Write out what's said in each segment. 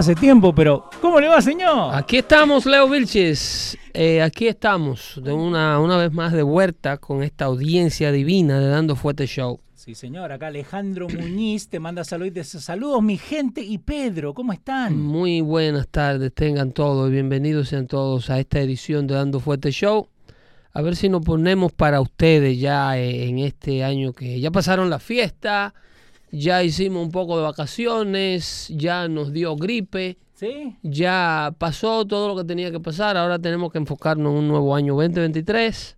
Hace tiempo, pero ¿cómo le va, señor? Aquí estamos, Leo Vilches. Eh, aquí estamos, de una, una vez más de vuelta con esta audiencia divina de Dando Fuerte Show. Sí, señor. Acá Alejandro Muñiz te manda saludos. Saludos, mi gente y Pedro. ¿Cómo están? Muy buenas tardes, tengan todos y bienvenidos sean todos a esta edición de Dando Fuerte Show. A ver si nos ponemos para ustedes ya eh, en este año que ya pasaron la fiesta ya hicimos un poco de vacaciones, ya nos dio gripe, ¿Sí? ya pasó todo lo que tenía que pasar, ahora tenemos que enfocarnos en un nuevo año 2023.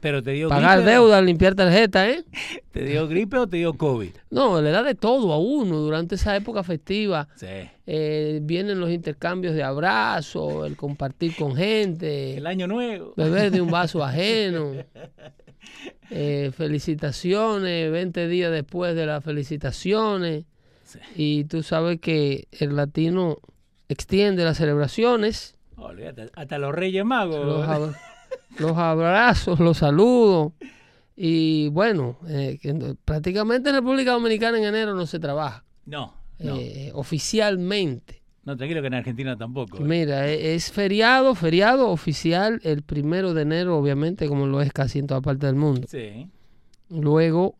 pero te dio Pagar deuda, limpiar tarjeta, ¿eh? ¿Te dio gripe o te dio COVID? No, le da de todo a uno durante esa época festiva. Sí. Eh, vienen los intercambios de abrazos, el compartir con gente. El año nuevo. Beber de un vaso ajeno. Eh, felicitaciones, 20 días después de las felicitaciones. Y tú sabes que el latino extiende las celebraciones. hasta los Reyes Magos. Los, abrazos, los saludos. Y bueno, eh, prácticamente en República Dominicana en enero no se trabaja. No. Eh, oficialmente. No, tranquilo que en Argentina tampoco. ¿eh? Mira, e, es feriado, feriado oficial el primero de enero, obviamente, como lo es casi en toda parte del mundo. Sí. Luego,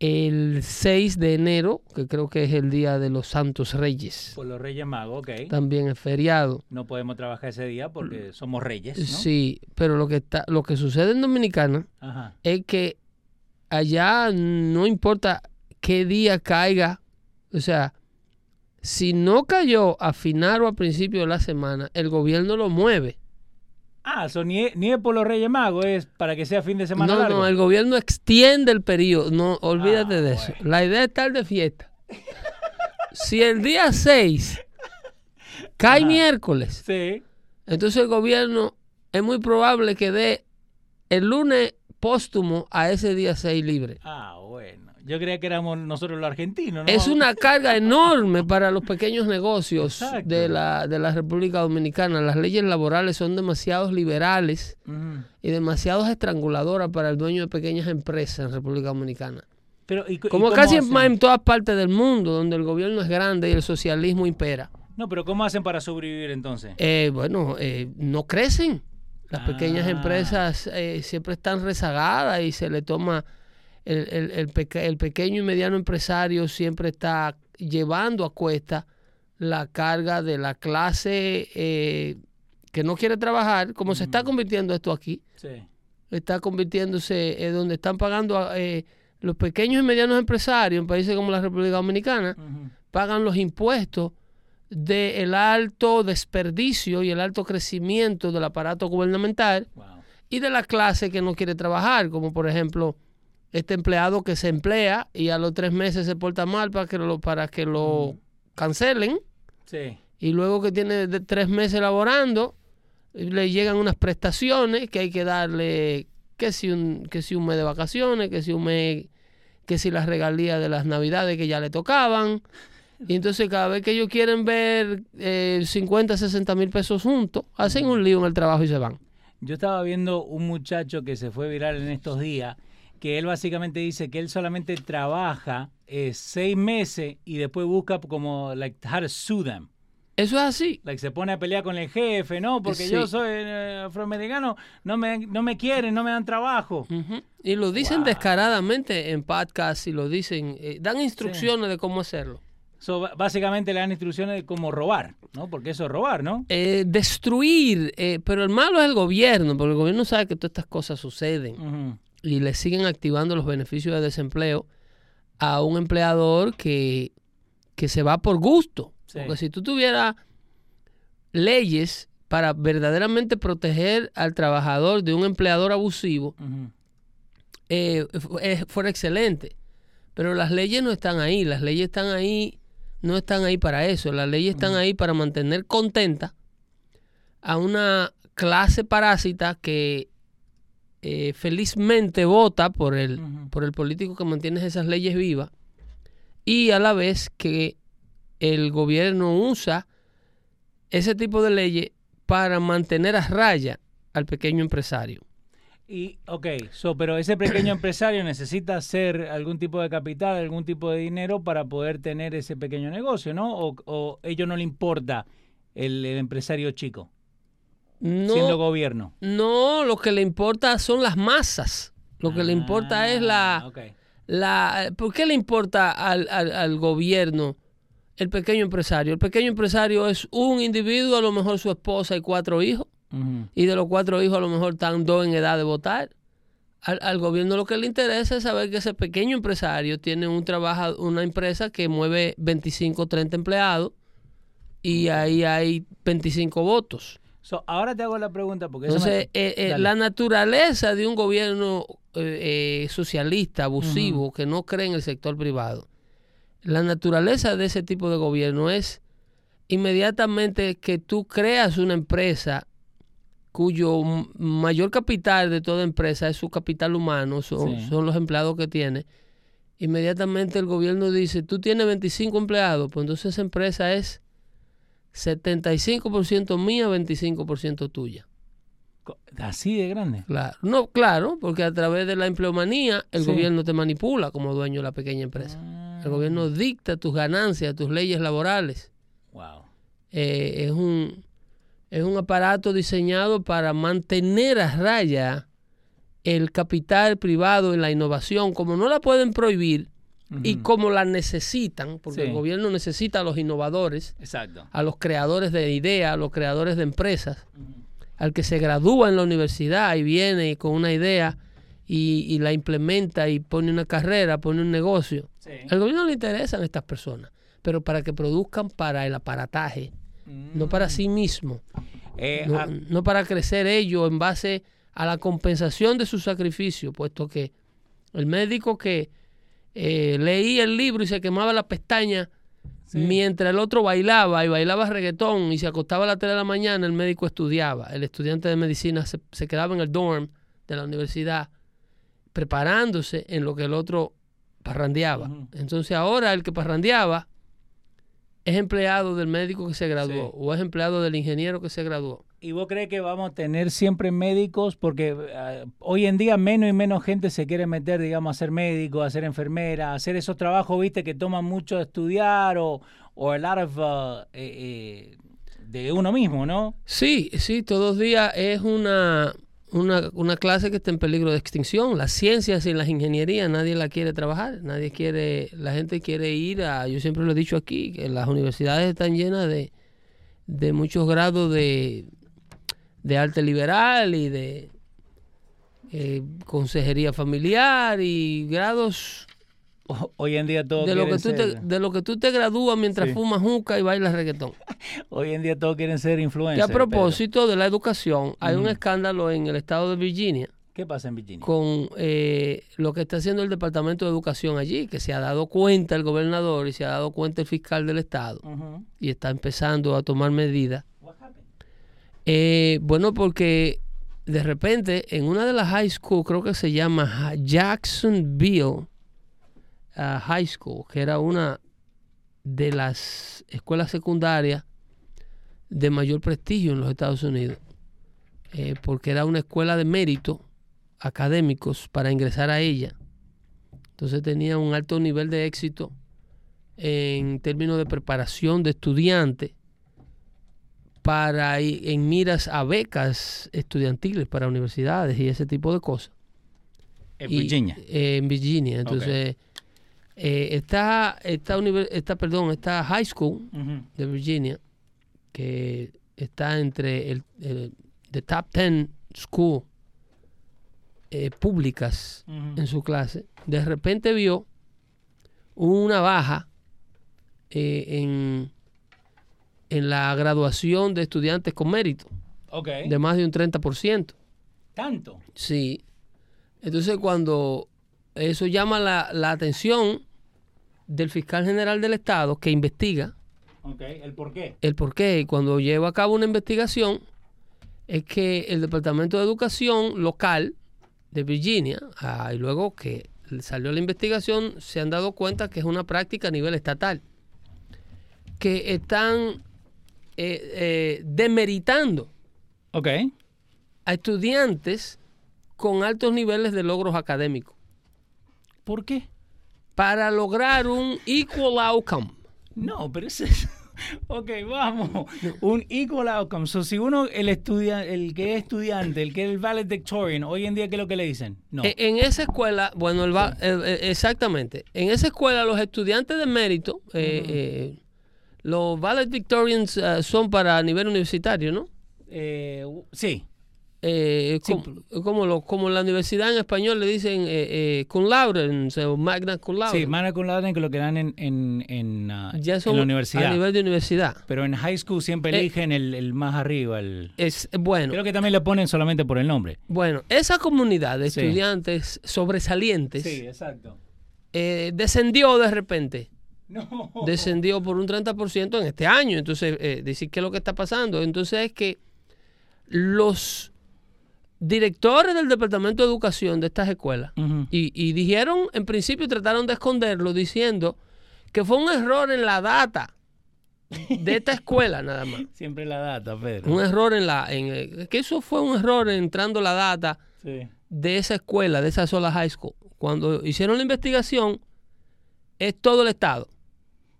el 6 de enero, que creo que es el día de los Santos Reyes. Por los Reyes Magos, ok. También es feriado. No podemos trabajar ese día porque somos reyes. ¿no? Sí, pero lo que, está, lo que sucede en Dominicana es que allá no importa qué día caiga, o sea, si no cayó a final o a principio de la semana, el gobierno lo mueve. Ah, eso ni, es, por los Reyes Magos, es para que sea fin de semana. No, no, el gobierno extiende el periodo. No, olvídate de eso. La idea es estar de fiesta. si el día 6 cae miércoles, sí. entonces el gobierno es muy probable que dé el lunes póstumo a ese día 6 libre. Ah, bueno. Yo creía que éramos nosotros los argentinos. Es una carga enorme para los pequeños negocios de la, de la República Dominicana. Las leyes laborales son demasiado liberales y demasiado estranguladoras para el dueño de pequeñas empresas en República Dominicana. Pero, Como casi en, todas partes del mundo, donde el gobierno es grande y el socialismo impera. No, pero ¿cómo hhacen para sobrevivir entonces? Eh, bueno, eh, no crecen. Las pequeñas ah. empresas eh, siempre están rezagadas y se le toma el, el, pequeño y mediano empresario siempre está llevando a cuesta la carga de la clase eh, que no quiere trabajar, como se está convirtiendo esto aquí. Está convirtiéndose en donde están pagando eh, los pequeños y medianos empresarios en países como la República Dominicana, pagan los impuestos del alto desperdicio y el alto crecimiento del aparato gubernamental y de la clase que no quiere trabajar, como por ejemplo este empleado que se emplea y a los tres meses se porta mal para que lo, para que lo cancelen. Sí. Y luego que tiene tres meses laborando, le llegan unas prestaciones que hay que darle, que si un, que si un mes de vacaciones, que si un mes, que si las regalías de las navidades que ya le tocaban. Y entonces cada vez que ellos quieren ver eh, 50, 60 mil pesos juntos, hacen un lío en el trabajo y se van. Yo estaba viendo un muchacho que se fue viral en estos días que él básicamente dice que él solamente trabaja eh, seis meses y después busca como like how to sue them. Eso es así. Like se pone a pelear con el jefe, no, porque Sí. yo soy eh, afroamericano, no me, no me quieren, no me dan trabajo. Y lo dicen Wow. descaradamente en podcasts y lo dicen, eh, dan instrucciones de cómo hacerlo. So, básicamente le dan instrucciones de cómo robar, ¿no? Porque eso es robar, ¿no? Eh, destruir, pero el malo es el gobierno, porque el gobierno sabe que todas estas cosas suceden Ujú. Y le siguen activando los beneficios de desempleo a un empleador que, que se va por gusto. Sí. Porque si tú tuvieras leyes para verdaderamente proteger al trabajador de un empleador abusivo, eh, fuera excelente. Pero las leyes no están ahí, las leyes están ahí, no están ahí para eso, las leyes están ahí para mantener contenta a una clase parásita que eh, felizmente vota por el, por el político que mantiene esas leyes vivas y a la vez que el gobierno usa ese tipo de leyes para mantener a raya al pequeño empresario. Y, ok, so, pero ese pequeño empresario necesita hacer algún tipo de capital, algún tipo de dinero para poder tener ese pequeño negocio, ¿no? O, o ellos no le importa el, el empresario chico, siendo No, gobierno. no, lo que le importa son las masas. Lo que le importa es la, Ah, la... ¿Por qué le importa al, al- al gobierno el pequeño empresario? El pequeño empresario es un individuo, a lo mejor su esposa y cuatro hijos, y de los cuatro hijos a lo mejor están dos en edad de votar. Al, al gobierno lo que le interesa es saber que ese pequeño empresario tiene un trabajo, una empresa que mueve 25 30 empleados y ahí hay 25 votos. So, ahora te hago la pregunta porque eso Entonces, me- eh, eh, la naturaleza de un gobierno eh, socialista, abusivo, que no cree en el sector privado, la naturaleza de ese tipo de gobierno es inmediatamente que tú creas una empresa cuyo mayor capital de toda empresa es su capital humano, son, Sí. son los empleados que tiene. Inmediatamente el gobierno dice, tú tienes 25 empleados, pues entonces esa empresa es 75% mía, 25% tuya. así de grande. Claro. No, claro, porque a través de la empleomanía el Sí. gobierno te manipula como dueño de la pequeña empresa. El gobierno dicta tus ganancias, tus leyes laborales. Wow. Eh, es, un, es un aparato diseñado para mantener a raya el capital privado en la innovación, como no la pueden prohibir y como la necesitan, porque Sí. el gobierno necesita a los innovadores, Exacto. a los creadores de ideas, a los creadores de empresas, al que se gradúa en la universidad y viene con una idea y, y la implementa y pone una carrera, pone un negocio. Sí. Al gobierno le interesan estas personas, pero para que produzcan para el aparataje, no para sí mismo, Eh, no, ah, no para crecer ellos en base a la compensación de su sacrificio, puesto que el médico que eh, leía el libro y se quemaba la pestaña Sí. mientras el otro bailaba y bailaba reggaetón y se acostaba a las 3 de la mañana, el médico estudiaba. El estudiante de medicina se, se quedaba en el dorm de la universidad preparándose en lo que el otro parrandeaba. Entonces ahora el que parrandeaba es empleado del médico que se graduó Sí. o es empleado del ingeniero que se graduó. ¿Y vos crees que vamos a tener siempre médicos? Porque ah, hoy en día menos y menos gente se quiere meter, digamos, a ser médico, a ser enfermera, a hacer esos trabajos, viste, que toman mucho estudiar o, o a lot of, uh, eh, eh, de uno mismo, ¿no? Sí, sí, todos los días es una, una, una clase que está en peligro de extinción. Las ciencias y las ingenierías nadie la quiere trabajar, nadie quiere, la gente quiere ir a, yo siempre lo he dicho aquí, que las universidades están llenas de, de muchos grados de, de arte liberal y de eh, consejería familiar y grados Hoy en día todos de lo, que tú te, ser, de lo que tú te gradúas mientras Sí. fumas juca y bailas reggaetón. hoy en día todos quieren ser Que influencers. a propósito de la educación, hay un escándalo en el estado de Virginia. ¿Qué pasa en Virginia? con eh, lo que está haciendo el Departamento de Educación allí, que se ha dado cuenta el gobernador y se ha dado cuenta el fiscal del estado y está empezando a tomar medidas. Eh, bueno, porque de repente en una de las high school, creo que se llama Ja- Jacksonville ah, High School, que era una de las escuelas secundarias de mayor prestigio en los Estados Unidos, eh, porque era una escuela de mérito académicos para ingresar a ella. Entonces tenía un alto nivel de éxito en términos de preparación de estudiantes para ir en miras a becas estudiantiles para universidades y ese tipo de cosas. En Y, Virginia. eh, en Virginia. Entonces, eh, está, esta, univer- esta, perdón, esta high school de Virginia, que está entre el, el- the top 10 school eh, públicas en su clase, de repente vio una baja eh, en, en la graduación de estudiantes con mérito, Ok. de más de un 30%. Tanto. Sí. Entonces cuando eso llama la, la atención del fiscal general del Estado que investiga Ok. ¿El por qué? el por qué y cuando lleva a cabo una investigación es que el Departamento de Educación local de Virginia, ah, y luego que salió la investigación, se han dado cuenta que es una práctica a nivel estatal, que están eh, eh, demeritando Ok. a estudiantes con altos niveles de logros académicos ¿Por qué? para lograr un equal outcome. No, pero ese es... Ok, vamos. Un equal outcome. So, si uno, el estudia, el que es estudiante, el que es el valedictorian, hoy en día, ¿qué es lo que le dicen? No. E- En esa escuela, bueno, el va- eh, eh, exactamente. En esa escuela los estudiantes de mérito, eh, eh, los valedictorians eh, son para nivel universitario, ¿no? Eh, sí. Eh, Sí, como, como, lo- como la universidad en español le dicen eh, eh, cum laude o magna cum laude. Sí, mana cum laude que lo que dan en, en, en, ya son en la universidad. a nivel de universidad. Pero en high school siempre Eh, eligen el, el más arriba. El... Es bueno. Creo que también le ponen solamente por el nombre. Bueno, esa comunidad de Sí. estudiantes sobresalientes exacto. eh, descendió de repente. No. descendió por un 30% en este año. Entonces, eh, decir qué es lo que está pasando. Entonces es que los directores del Departamento de Educación de estas escuelas y, y dijeron, en principio trataron de esconderlo diciendo que fue un error en la data de esta escuela nada más. Siempre la data, Pedro. Un error en la... En, eh, que eso fue un error entrando la data Sí. de esa escuela, de esa sola high school. Cuando hicieron la investigación, es todo el estado,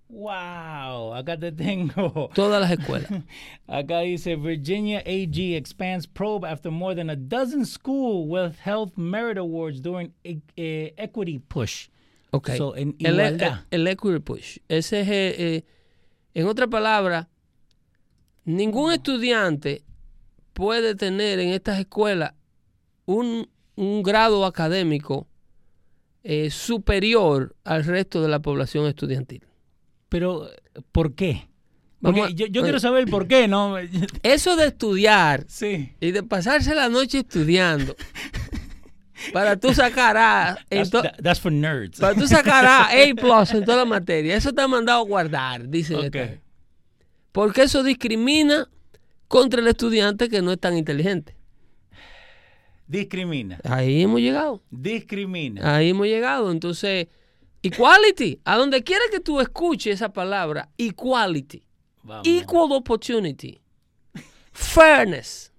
Wow, acá te tengo. todas las escuelas. Acá dice Virginia AG expands probe after more than a dozen school with health merit awards during e- eh, equity push. Ok. So, en el, e- el equity push. Ese es, eh, eh, en otra palabra, ningún estudiante puede tener en estas escuelas un, un grado académico eh, superior al resto de la población estudiantil. Pero, ¿por qué? Vamos Porque a- yo, yo eh. quiero saber el por qué, ¿no? Eso de estudiar Sí. y de pasarse la noche estudiando para tú sacar A, That's, to- that- that's for nerds. para tú sacar A, A plus en toda la materia, eso te ha mandado a guardar, dice Ok. esta gente. Porque eso discrimina contra el estudiante que no es tan inteligente. Discrimina. Ahí hemos llegado. Discrimina. Ahí hemos llegado. Entonces, equality. A donde quiera que tú escuches esa palabra, equality. Vamos. Equal opportunity. Fairness.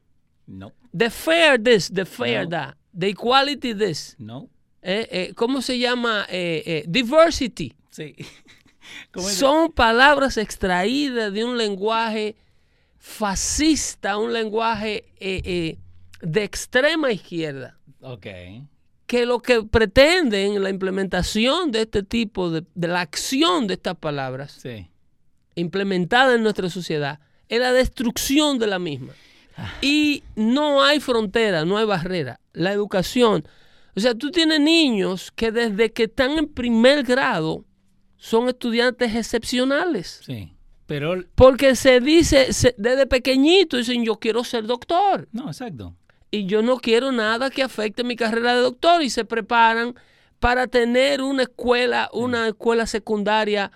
No, The fair this, the fair No. that. The equality this. no. Eh, eh, ¿Cómo se llama? Eh, diversity. Sí. Son palabras extraídas de un lenguaje fascista, un lenguaje eh, eh, de extrema izquierda, Ok. que lo que pretenden la implementación de este tipo de, de la acción de estas palabras Sí. implementada en nuestra sociedad es la destrucción de la misma. Y no hay frontera, no hay barrera. La educación, o sea, tú tienes niños que desde que están en primer grado son estudiantes excepcionales. Sí. Pero, Porque se dice, se- desde pequeñito dicen, yo quiero ser doctor no, exacto. Y yo no quiero nada que afecte mi carrera de doctor y se preparan para tener una escuela, una escuela secundaria,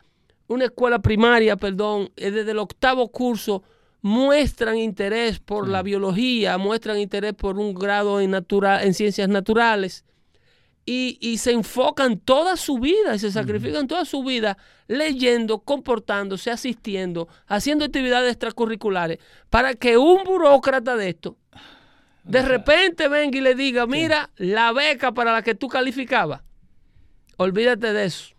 una escuela primaria, perdón, eh, desde el octavo curso muestran interés por la biología, muestran interés por un grado en, natural, en ciencias naturales y, y se enfocan toda su vida y se sacrifican toda su vida leyendo, comportándose, asistiendo, haciendo actividades extracurriculares para que un burócrata de esto de repente venga y le diga, mira, la beca para la que tú calificabas, olvídate de eso.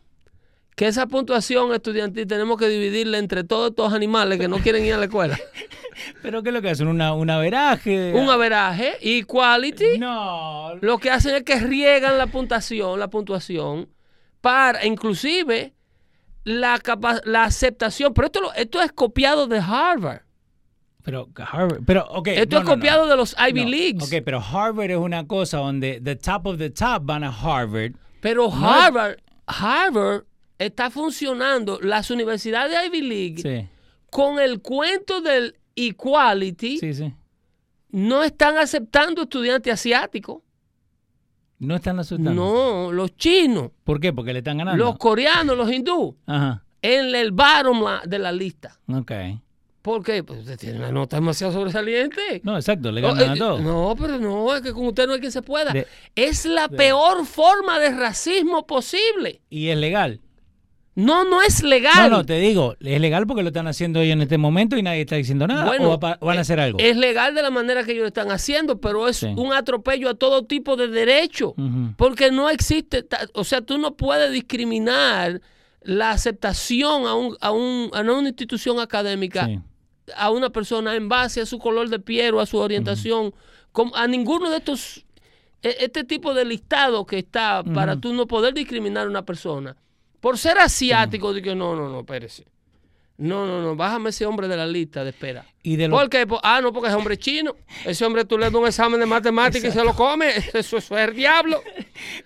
Que esa puntuación estudiantil tenemos que dividirla entre todos estos animales que no quieren ir a la escuela. ¿Pero qué es lo que hacen? ¿Una, un averaje? Un averaje, equality. No. Lo que hacen es que riegan la puntuación, la puntuación, para, inclusive, la, capa- la aceptación. Pero esto, lo- esto es copiado de Harvard. Pero Harvard, pero ok. Esto no, es no, no. copiado de los Ivy Leagues. Ok, pero Harvard es una cosa donde the top of the top van a Harvard. Pero Harvard, Harvard está funcionando, las universidades de Ivy League, Sí, con el cuento del equality, sí, sí. no están aceptando estudiantes asiáticos. No están asustando. No, los chinos, ¿Por qué? Porque le están ganando. los coreanos, los hindúes, Ajá. en el bottom de la lista. Ok. ¿Por qué? Pues usted tiene una nota demasiado sobresaliente. No, exacto, le Oh, ganan eh, a todos. No, pero no, es que con usted no hay quien se pueda. De- es la peor forma de racismo posible. Y es legal. No, no es legal. No, no, te digo, es legal porque lo están haciendo ellos en este momento y nadie está diciendo nada. Bueno, o va van a hacer algo. Es legal de la manera que ellos lo están haciendo, pero es Sí. un atropello a todo tipo de derecho. Porque no existe, o sea, tú no puedes discriminar la aceptación a, un, a, un- a una institución académica Sí. a una persona en base a su color de piel o a su orientación, a ninguno de estos, e- este tipo de listado que está para tú no poder discriminar a una persona. Por ser asiático, digo, no, no, no, espérese. No, no, no, bájame ese hombre de la lista de espera. Y de los- ¿Por qué? Po- Ah, no, porque es hombre chino. Ese hombre tú le das un examen de matemáticas y se lo come. Eso, eso es el diablo.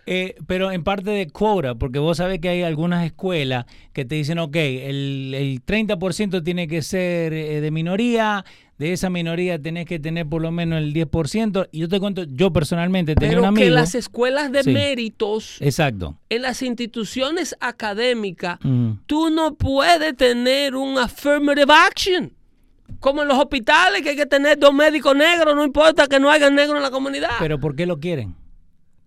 Eh, pero en parte de quota, porque vos sabés que hay algunas escuelas que te dicen, ok, el, el 30% tiene que ser eh, de minoría, de esa minoría tenés que tener por lo menos el 10%. Y yo te cuento, yo personalmente tenía un Pero amigo. que las escuelas de Sí. méritos, Exacto. en las instituciones académicas, Ujú. tú no puedes tener un affirmative action. Como en los hospitales, que hay que tener dos médicos negros, no importa que no haya negros en la comunidad. Pero ¿por qué lo quieren?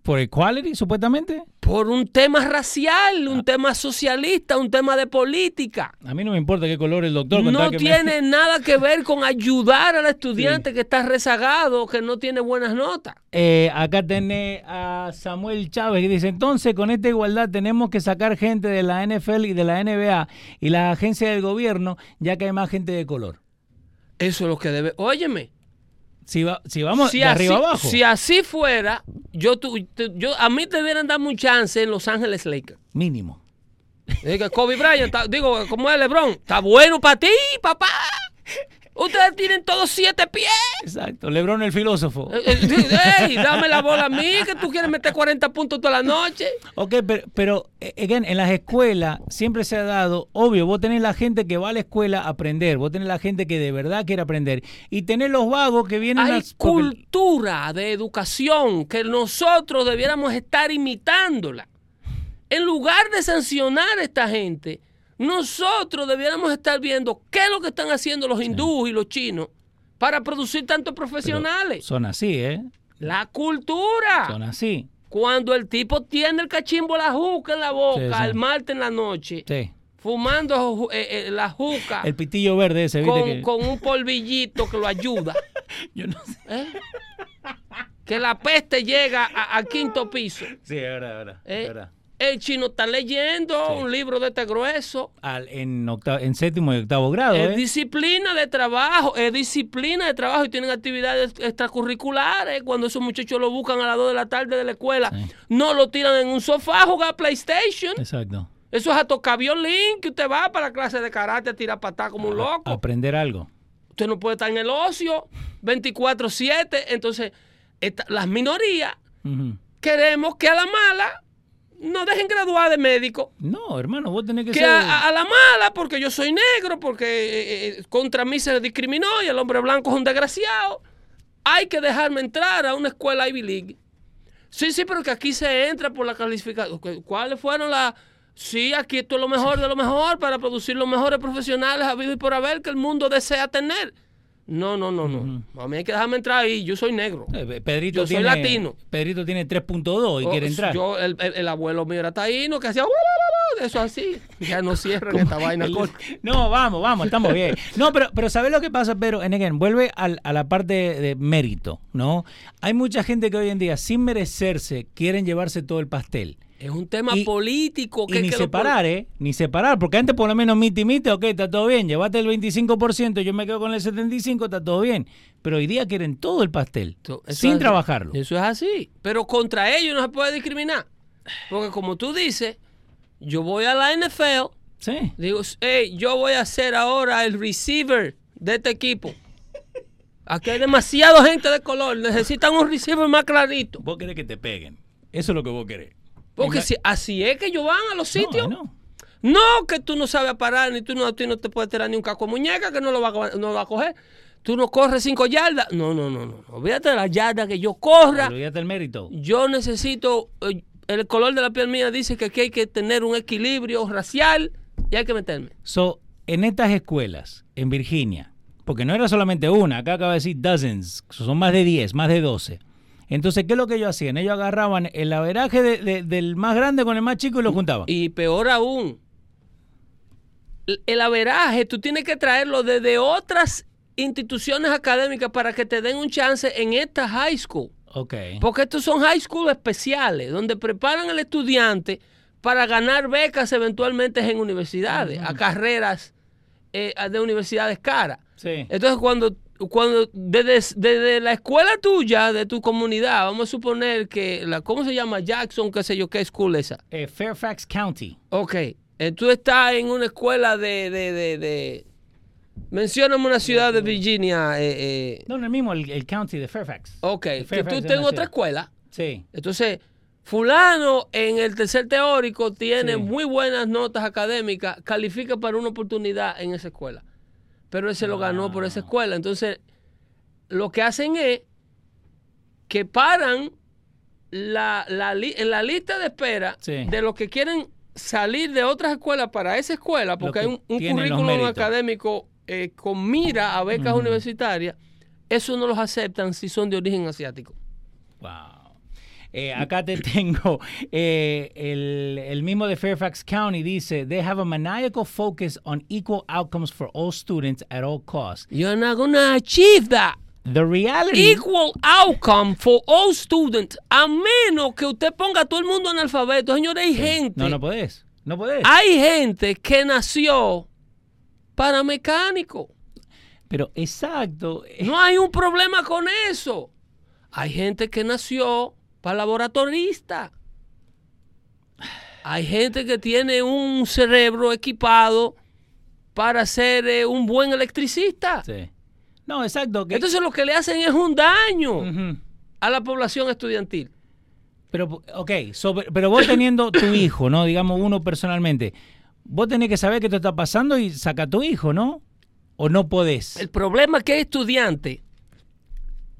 ¿Por equality, supuestamente? por un tema racial, un tema socialista, un tema de política. A mí no me importa qué color el doctor. No me- tiene nada que ver con ayudar al estudiante que está rezagado, que no tiene buenas notas. Eh, acá tenés a Samuel Chávez que dice, entonces con esta igualdad tenemos que sacar gente de la NFL y de la NBA y las agencias del gobierno, ya que hay más gente de color. Eso es lo que debe. Óyeme, Si, va- si vamos si de así, arriba abajo, si así fuera, yo, tu- te- yo a mí te debieran dar un chance en Los Ángeles Lakers. mínimo. Diga, Kobe Bryant, digo, como es LeBron, está bueno para ti, papá. Ustedes tienen todos siete pies. Exacto, Lebron el filósofo. Eh, eh, ey, dame la bola a mí, que tú quieres meter 40 puntos toda la noche. Ok, pero, pero eh, again, en las escuelas siempre se ha dado, obvio, vos tenés la gente que va a la escuela a aprender, vos tenés la gente que de verdad quiere aprender y tenés los vagos que vienen Hay a... porque- cultura de educación que nosotros debiéramos estar imitándola. En lugar de sancionar a esta gente, nosotros debiéramos estar viendo qué es lo que están haciendo los hindúes y los chinos para producir tantos pero profesionales. Son así, ¿eh? La cultura. Son así. Cuando el tipo tiene el cachimbo la juca en la boca Sí, sí. al martes en la noche, Sí. fumando eh, eh, la juca El pitillo verde ese, ¿viste? con, que- con un polvillito que lo ayuda. Yo no sé. ¿eh? Que la peste llega al quinto piso. Sí, es verdad, es verdad. es verdad. El chino está leyendo Sí. un libro de este grueso. Al- en, octavo- en séptimo y octavo grado, Es ¿eh? disciplina de trabajo, es disciplina de trabajo y tienen actividades extracurriculares. Cuando esos muchachos lo buscan a las 2 de la tarde de la escuela, Sí. no lo tiran en un sofá a jugar PlayStation. Exacto. Eso es a tocar violín, que usted va para la clase de karate a tirar patada como un loco. Aprender algo. Usted no puede estar en el ocio 24-7. Entonces, esta- las minorías queremos que a la mala no dejen graduar de médico. No, hermano, vos tenés que, Que ser... a, a- la mala, porque yo soy negro, porque eh, eh, contra mí se discriminó y el hombre blanco es un desgraciado. Hay que dejarme entrar a una escuela Ivy League. Sí, sí, pero que aquí se entra por la calificación. ¿Cu- ¿Cuáles fueron las...? Sí, aquí esto es lo mejor de lo mejor para producir los mejores profesionales habido y por haber que el mundo desea tener. No, no, no, no. A mí hay que dejarme entrar ahí. Yo soy negro. Eh, Pedrito Yo soy tiene, latino. Pedrito tiene 3.2 y Oh, quiere entrar. Yo, el, el- el abuelo mío era taíno que hacía... Eso así. Ya no cierran esta vaina. No, vamos, vamos, estamos bien. No, pero, pero ¿sabes lo que pasa, Pero En again, vuelve al- a la parte de mérito, ¿no? Hay mucha gente que hoy en día, sin merecerse, quieren llevarse todo el pastel. Es un tema Y- político que y ni que lo separar, ¿eh? Ni separar, porque antes por lo menos miti miti, ok, está todo bien, llévate el 25%, yo me quedo con el 75%, está todo bien. Pero hoy día quieren todo el pastel, Eso sin es- trabajarlo. Eso es así. Pero contra ellos no se puede discriminar. Porque como tú dices, yo voy a la NFL, Sí. digo, hey, yo voy a ser ahora el receiver de este equipo. Aquí hay demasiada gente de color, necesitan un receiver más clarito. Vos querés que te peguen. Eso es lo que vos querés. Porque si, así es que ellos van a los sitios. no. No, que tú no sabes parar, ni tú no, tú no te puedes tirar ni un caco de muñeca que no lo va, a- no lo va a coger. Tú no corres cinco yardas. No, no, no, no. Olvídate de las yardas que yo corra. Olvídate el mérito. Yo necesito, eh, el color de la piel mía dice que aquí hay que tener un equilibrio racial y hay que meterme. So, en estas escuelas, en Virginia, porque no era solamente una, acá acaba de decir dozens, son más de 10, más de 12. Entonces, ¿qué es lo que ellos hacían? Ellos agarraban el averaje de- de- del más grande con el más chico y lo juntaban. Y peor aún, el- averaje tú tienes que traerlo desde otras instituciones académicas para que te den un chance en esta high school. ok. Porque estos son high school especiales, donde preparan al estudiante para ganar becas eventualmente en universidades, a carreras eh, de universidades caras. Sí. Entonces, cuando, cuando desde, desde la escuela tuya, de tu comunidad, vamos a suponer que, la, ¿cómo se llama? Jackson, qué sé yo, qué school esa. Eh, Fairfax County. Ok, eh, tú estás en una escuela de... de, de, de mencióname una ciudad de Virginia. eh, eh, No, no, el mismo, el, el county de Fairfax. ok, que Fairfax tú es estés en una otra escuela. Sí. Entonces, fulano en el tercer teórico tiene Sí. muy buenas notas académicas, califica para una oportunidad en esa escuela. Pero él se lo ganó por esa escuela. Entonces, lo que hacen es que paran la, la li- en la lista de espera Sí. de los que quieren salir de otras escuelas para esa escuela, porque que hay un, un currículum académico eh, con mira a becas Ujú. universitarias, eso no los aceptan si son de origen asiático. Wow. Eh, acá te tengo eh, el, el mismo de Fairfax County dice they have a maniacal focus on equal outcomes for all students at all costs. You're not gonna achieve that. The reality Equal outcome for all students. A menos que usted ponga a todo el mundo analfabeto. Señores, hay gente. no no podés, no podés. Hay gente que nació para mecánico. Pero exacto, eh, No hay un problema con eso. Hay gente que nació para laboratorista. Hay gente que tiene un cerebro equipado para ser eh, un buen electricista. sí. No, exacto. que- Entonces lo que le hacen es un daño a la población estudiantil. Pero, ok, so, pero vos teniendo tu hijo, ¿no? Digamos uno personalmente, vos tenés que saber qué te está pasando y saca a tu hijo, ¿no? ¿O no podés? El problema es que hay estudiantes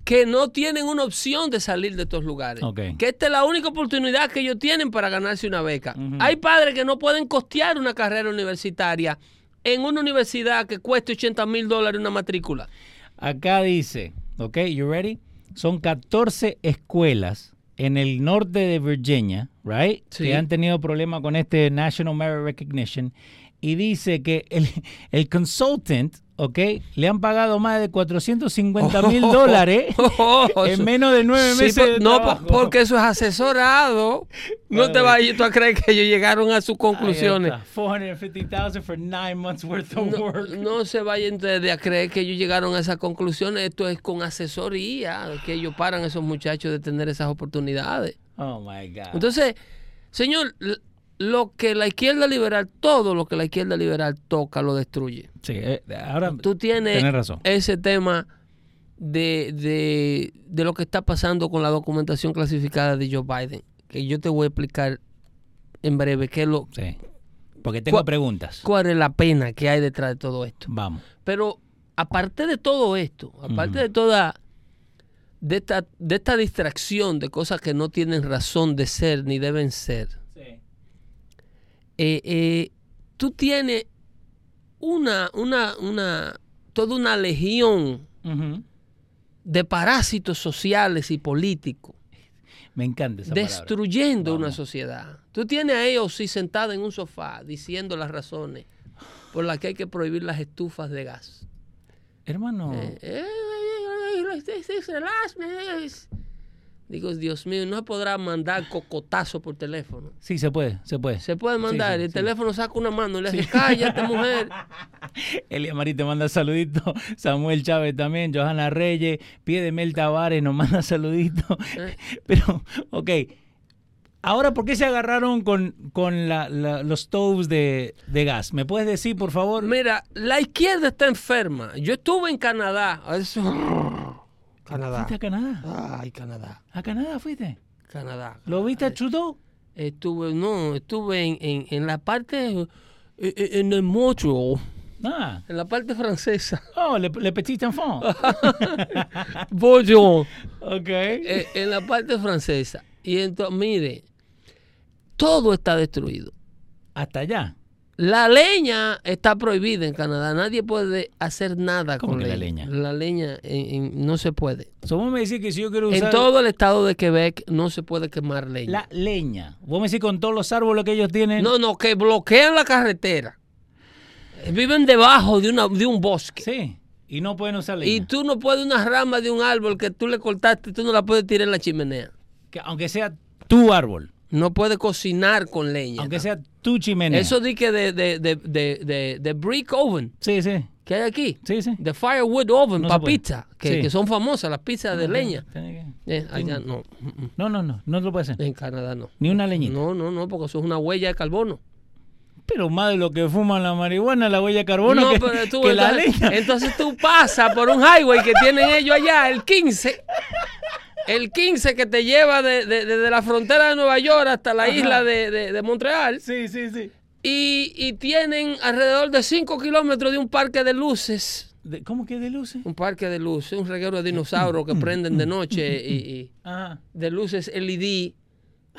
que no tienen una opción de salir de estos lugares. Que esta es la única oportunidad que ellos tienen para ganarse una beca. Hay padres que no pueden costear una carrera universitaria en una universidad que cueste 80 mil dólares una matrícula. Acá dice, ok, you ready? Son 14 escuelas en el norte de Virginia, right? Sí. Que han tenido problemas con este National Merit Recognition. Y dice que el, el consultant, ok, le han pagado más de 450 mil dólares en menos de nueve Sí, meses. de no, trabajo. porque eso es asesorado. No te vayas tú a creer que ellos llegaron a sus conclusiones. está, 450,000 for nine months worth of No, work. no se vayan ustedes a creer que ellos llegaron a esas conclusiones. Esto es con asesoría, que ellos paran a esos muchachos de tener esas oportunidades. Oh my God. Entonces, señor, lo que la izquierda liberal, todo lo que la izquierda liberal toca, lo destruye. sí, eh, ahora Tú tienes Tienes razón. ese tema de, de, de lo que está pasando con la documentación clasificada de Joe Biden, que yo te voy a explicar en breve qué es lo, Sí. Porque tengo ¿Cuál- preguntas. cuál es la pena que hay detrás de todo esto. Vamos. Pero aparte de todo esto, aparte de toda de esta, de esta distracción de cosas que no tienen razón de ser ni deben ser, eh, eh, tú tienes una, una, una, toda una legión de parásitos sociales y políticos Me encanta esa palabra. destruyendo una sociedad. Tú tienes a ellos sí sentada en un sofá diciendo las razones por las que hay que prohibir las estufas de gas. Hermano, Eh, Digo, Dios mío, no se podrá mandar cocotazo por teléfono. Sí, se puede, se puede. Se puede mandar, sí, el sí. teléfono saca una mano y le dice, cállate, mujer. Elia Marí te manda saluditos, Samuel Chávez también, Johanna Reyes, Pie de Mel Tavares nos manda saluditos. Eh. Pero, ok, ahora, ¿por qué se agarraron con, con la- la- los stoves de, de gas? ¿Me puedes decir, por favor? Mira, la izquierda está enferma. Yo estuve en Canadá. Eso- Canadá. ¿Fuiste a Canadá? Ay, Canadá. ¿A Canadá fuiste? Canadá. ¿Lo viste a Trudeau? Estuve, no, estuve en, en, en la parte, eh, eh, en el Montreal, Ah, en la parte francesa. oh, le, le petit enfant. Bonjour. ok. Eh, en la parte francesa. Y entonces, mire, todo está destruido. Hasta allá. La leña está prohibida en Canadá. Nadie puede hacer nada ¿Cómo con que la leña. leña? La leña en- en- no se puede. Vos me decís que si yo quiero usar En todo el estado de Quebec no se puede quemar leña. la leña, vos me decís con todos los árboles que ellos tienen. No, no, que bloquean la carretera. Eh, Viven debajo de, una, de un bosque. Sí, y no pueden usar leña. Y tú no puedes una rama de un árbol que tú le cortaste, tú no la puedes tirar en la chimenea. Que aunque sea tu árbol, No puedes cocinar con leña. aunque sea tu chimenea. Eso di que de, de, de, de, de- de brick oven Sí, sí, que hay aquí. sí, sí. De firewood oven No para puede. pizza, que, Sí. que son famosas las pizzas de leña. Que- Eh, allá no. No, no, no, no lo puede hacer. En Canadá no. Ni una leñita. No, no, no, porque eso es una huella de carbono. Pero más de lo que fuman la marihuana, la huella de carbono, no, que, pero tú, que la entonces, leña. entonces tú pasas por un highway que tienen ellos allá, el 15. El 15 que te lleva de- de- desde la frontera de Nueva York hasta la Ajá. isla de, de- de Montreal. Sí, sí, sí. Y, y tienen alrededor de 5 kilómetros de un parque de luces. De- ¿Cómo que de luces? Un parque de luces, un reguero de dinosaurios que prenden de noche y, y Ajá. de luces LED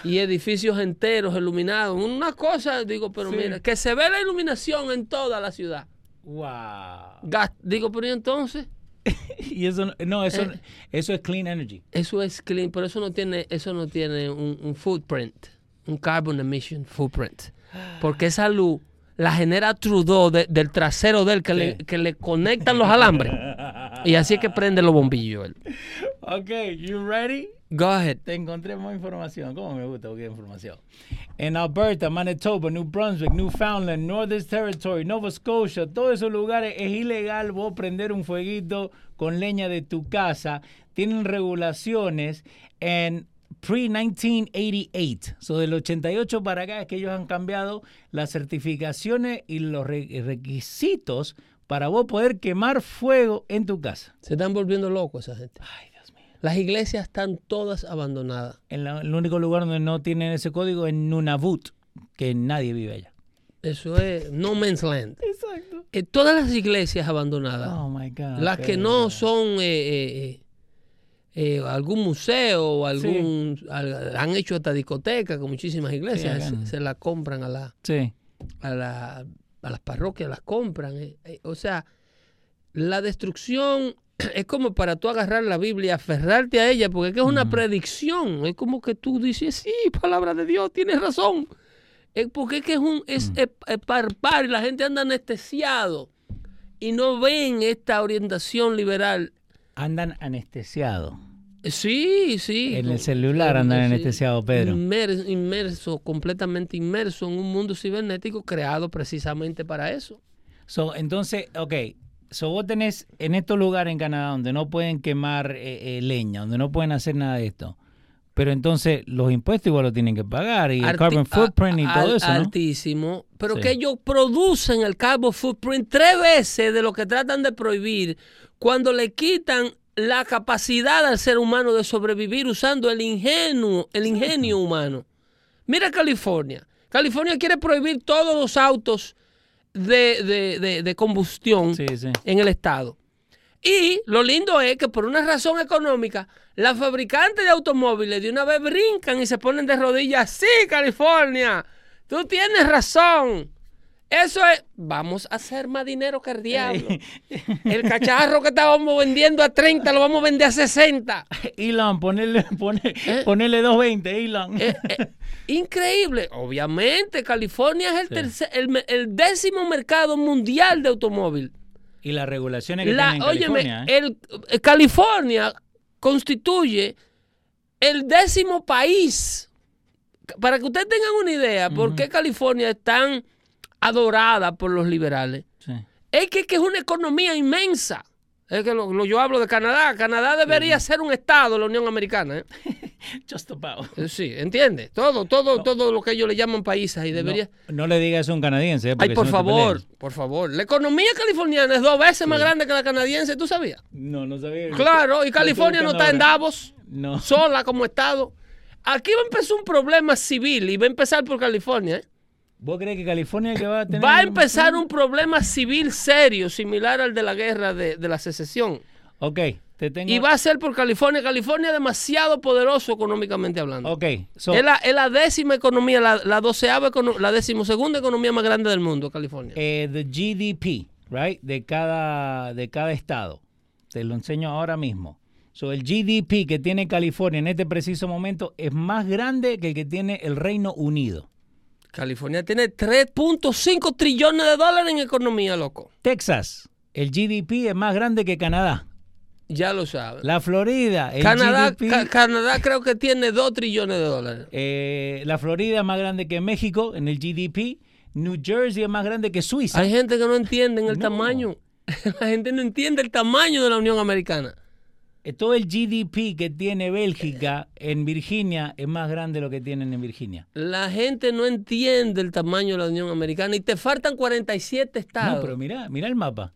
y edificios enteros iluminados. Una cosa, digo, pero Sí. mira, que se ve la iluminación en toda la ciudad. Wow. Digo, pero ¿y entonces? Y eso, no- eso, Eh. eso es clean energy. Eso es clean, pero eso no tiene, eso no tiene un, un footprint, un carbon emission footprint. Porque esa luz la genera Trudeau de- del trasero de él que, le, que le conectan los alambres. Y así es que prende los bombillos él. Ok, you ready? Go ahead. Te encontré más información. ¿Cómo me gusta buscar información? En Alberta, Manitoba, New Brunswick, Newfoundland, Northern Territory, Nova Scotia, todos esos lugares es ilegal vos prender un fueguito con leña de tu casa. Tienen regulaciones en pre-1988. So, del 88 para acá es que ellos han cambiado las certificaciones y los re- requisitos para vos poder quemar fuego en tu casa. Se están volviendo locos esa gente. Ay. Las iglesias están todas abandonadas. En la- el único lugar donde no tienen ese código es Nunavut, que nadie vive allá. Eso es no man's land. Exacto. Eh, todas las iglesias abandonadas. Oh my God. las que no son eh, eh, eh, algún museo o algún al- han hecho hasta discoteca con muchísimas iglesias se, se la compran a la Sí. a la a las parroquias las compran o sea la destrucción es como para tú agarrar la Biblia aferrarte a ella porque es que es una predicción es como que tú dices sí palabra de Dios tienes razón es porque es que es un es, es- es parpar y la gente anda anestesiado y no ven esta orientación liberal Andan anestesiados. Sí, sí. En el celular andan anestesiados, Pedro. Inmer- inmerso, completamente inmerso en un mundo cibernético creado precisamente para eso. So, entonces, ok. So, vos tenés en estos lugares en Canadá donde no pueden quemar eh, eh, leña, donde no pueden hacer nada de esto. Pero entonces los impuestos igual lo tienen que pagar y el Arti- carbon footprint y todo al- eso, ¿no? Altísimo. Pero Sí. que ellos producen el carbon footprint tres veces de lo que tratan de prohibir cuando le quitan la capacidad al ser humano de sobrevivir usando el ingenuo, el ingenio humano. Mira California. California quiere prohibir todos los autos de, de- de- de combustión Sí, sí. en el estado. Y lo lindo es que por una razón económica, las fabricantes de automóviles de una vez brincan y se ponen de rodillas. Sí, California, tú tienes razón. Eso es, vamos a hacer más dinero que el diablo. El cacharro que estábamos vendiendo a 30 lo vamos a vender a 60. Elon, ponele, ponele, ¿Eh? ponele 220, Elon. Eh, eh, increíble. Obviamente, California es el, Sí. tercer- el, décimo mercado mundial de automóvil. y las regulaciones que La, tienen en óyeme, California. ¿eh? el, eh, California constituye el décimo país. Para que ustedes tengan una idea, ¿por qué California es tan adorada por los liberales? Sí. Es que, que es una economía inmensa. Es que lo- lo- yo hablo de Canadá. Canadá debería ser un estado de la Unión Americana. ¿eh? Just about. Eh, Sí, ¿entiendes? Todo, todo, todo lo que ellos le llaman países y debería... No, no le digas eso a un canadiense. eh, Ay, por favor, por favor. La economía californiana es dos veces más grande que la canadiense, ¿tú sabías? No, no sabía. Claro, y California no está en. Davos, No. sola como estado. Aquí va a empezar un problema civil y va a empezar por California. ¿eh? ¿Vos crees que California que va a tener... Va a empezar un problema civil serio, similar al de la guerra de, de la secesión. Ok, te tengo... Y va a ser por California. California es demasiado poderoso económicamente hablando. Ok, so, Es, la, es la décima economía, la, la doceava, econo- la decimosegunda economía más grande del mundo, California. eh, the GDP, right, de cada, de cada estado. Te lo enseño ahora mismo. So, el GDP que tiene California en este preciso momento es más grande que el que tiene el Reino Unido. California tiene 3.5 trillones de dólares en economía, loco. Texas, el GDP es más grande que Canadá. Ya lo sabes. La Florida, el Canadá, GDP, Ca- Canadá creo que tiene 2 trillones de dólares. eh, la Florida es más grande que México en el GDP. New Jersey es más grande que Suiza. Hay gente que no entiende el No. tamaño. La gente no entiende el tamaño de la Unión Americana. Eh, Todo el GDP que tiene Bélgica en Virginia es más grande de lo que tienen en Virginia. La gente no entiende el tamaño de la Unión Americana y te faltan 47 estados. No, pero mira, mira el mapa.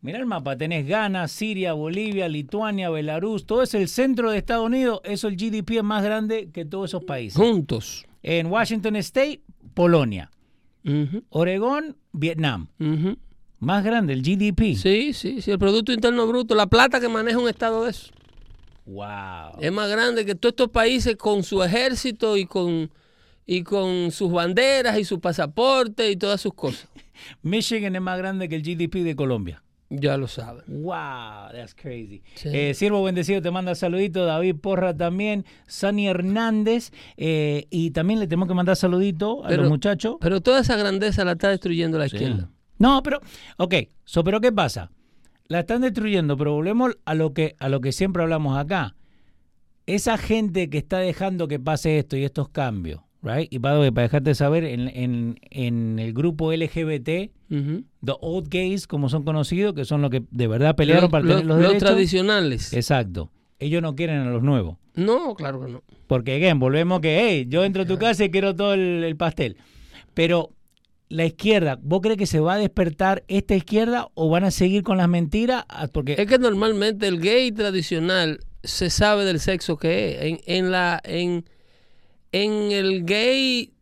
Mira el mapa. Tenés Ghana, Siria, Bolivia, Lituania, Belarus. Todo es el centro de Estados Unidos. Eso el GDP es más grande que todos esos países. Juntos. En Washington State, Polonia. Oregón, Vietnam. Más grande el GDP. Sí, sí, sí. El Producto Interno Bruto, la plata que maneja un estado de eso, Wow. es más grande que todos estos países con su ejército y con, y con sus banderas y su pasaporte y todas sus cosas. Michigan es más grande que el GDP de Colombia. Ya lo saben. Wow, that's crazy. Sí. Eh, Siervo Bendecido te manda saludito, David Porra también, Sunny Hernández, eh, y también le tenemos que mandar saludito a los muchachos. Pero toda esa grandeza la está destruyendo la Sí. izquierda. No, pero, ok, so, pero ¿qué pasa? La están destruyendo, pero volvemos a lo que, a lo que siempre hablamos acá. Esa gente que está dejando que pase esto y estos cambios, right? Y para, para dejarte saber, en, en- en el grupo LGBT, the old gays, como son conocidos, que son los que de verdad pelearon Los- para los- tener los, los derechos. tradicionales. Exacto. Ellos no quieren a los nuevos. No, claro que no. Porque, again, volvemos que, hey, yo entro a tu casa y quiero todo el, el pastel. Pero la izquierda, ¿vos crees que se va a despertar esta izquierda o van a seguir con las mentiras? Ah, Porque, Es que normalmente el gay tradicional se sabe del sexo que es. En, en la, en, en el gay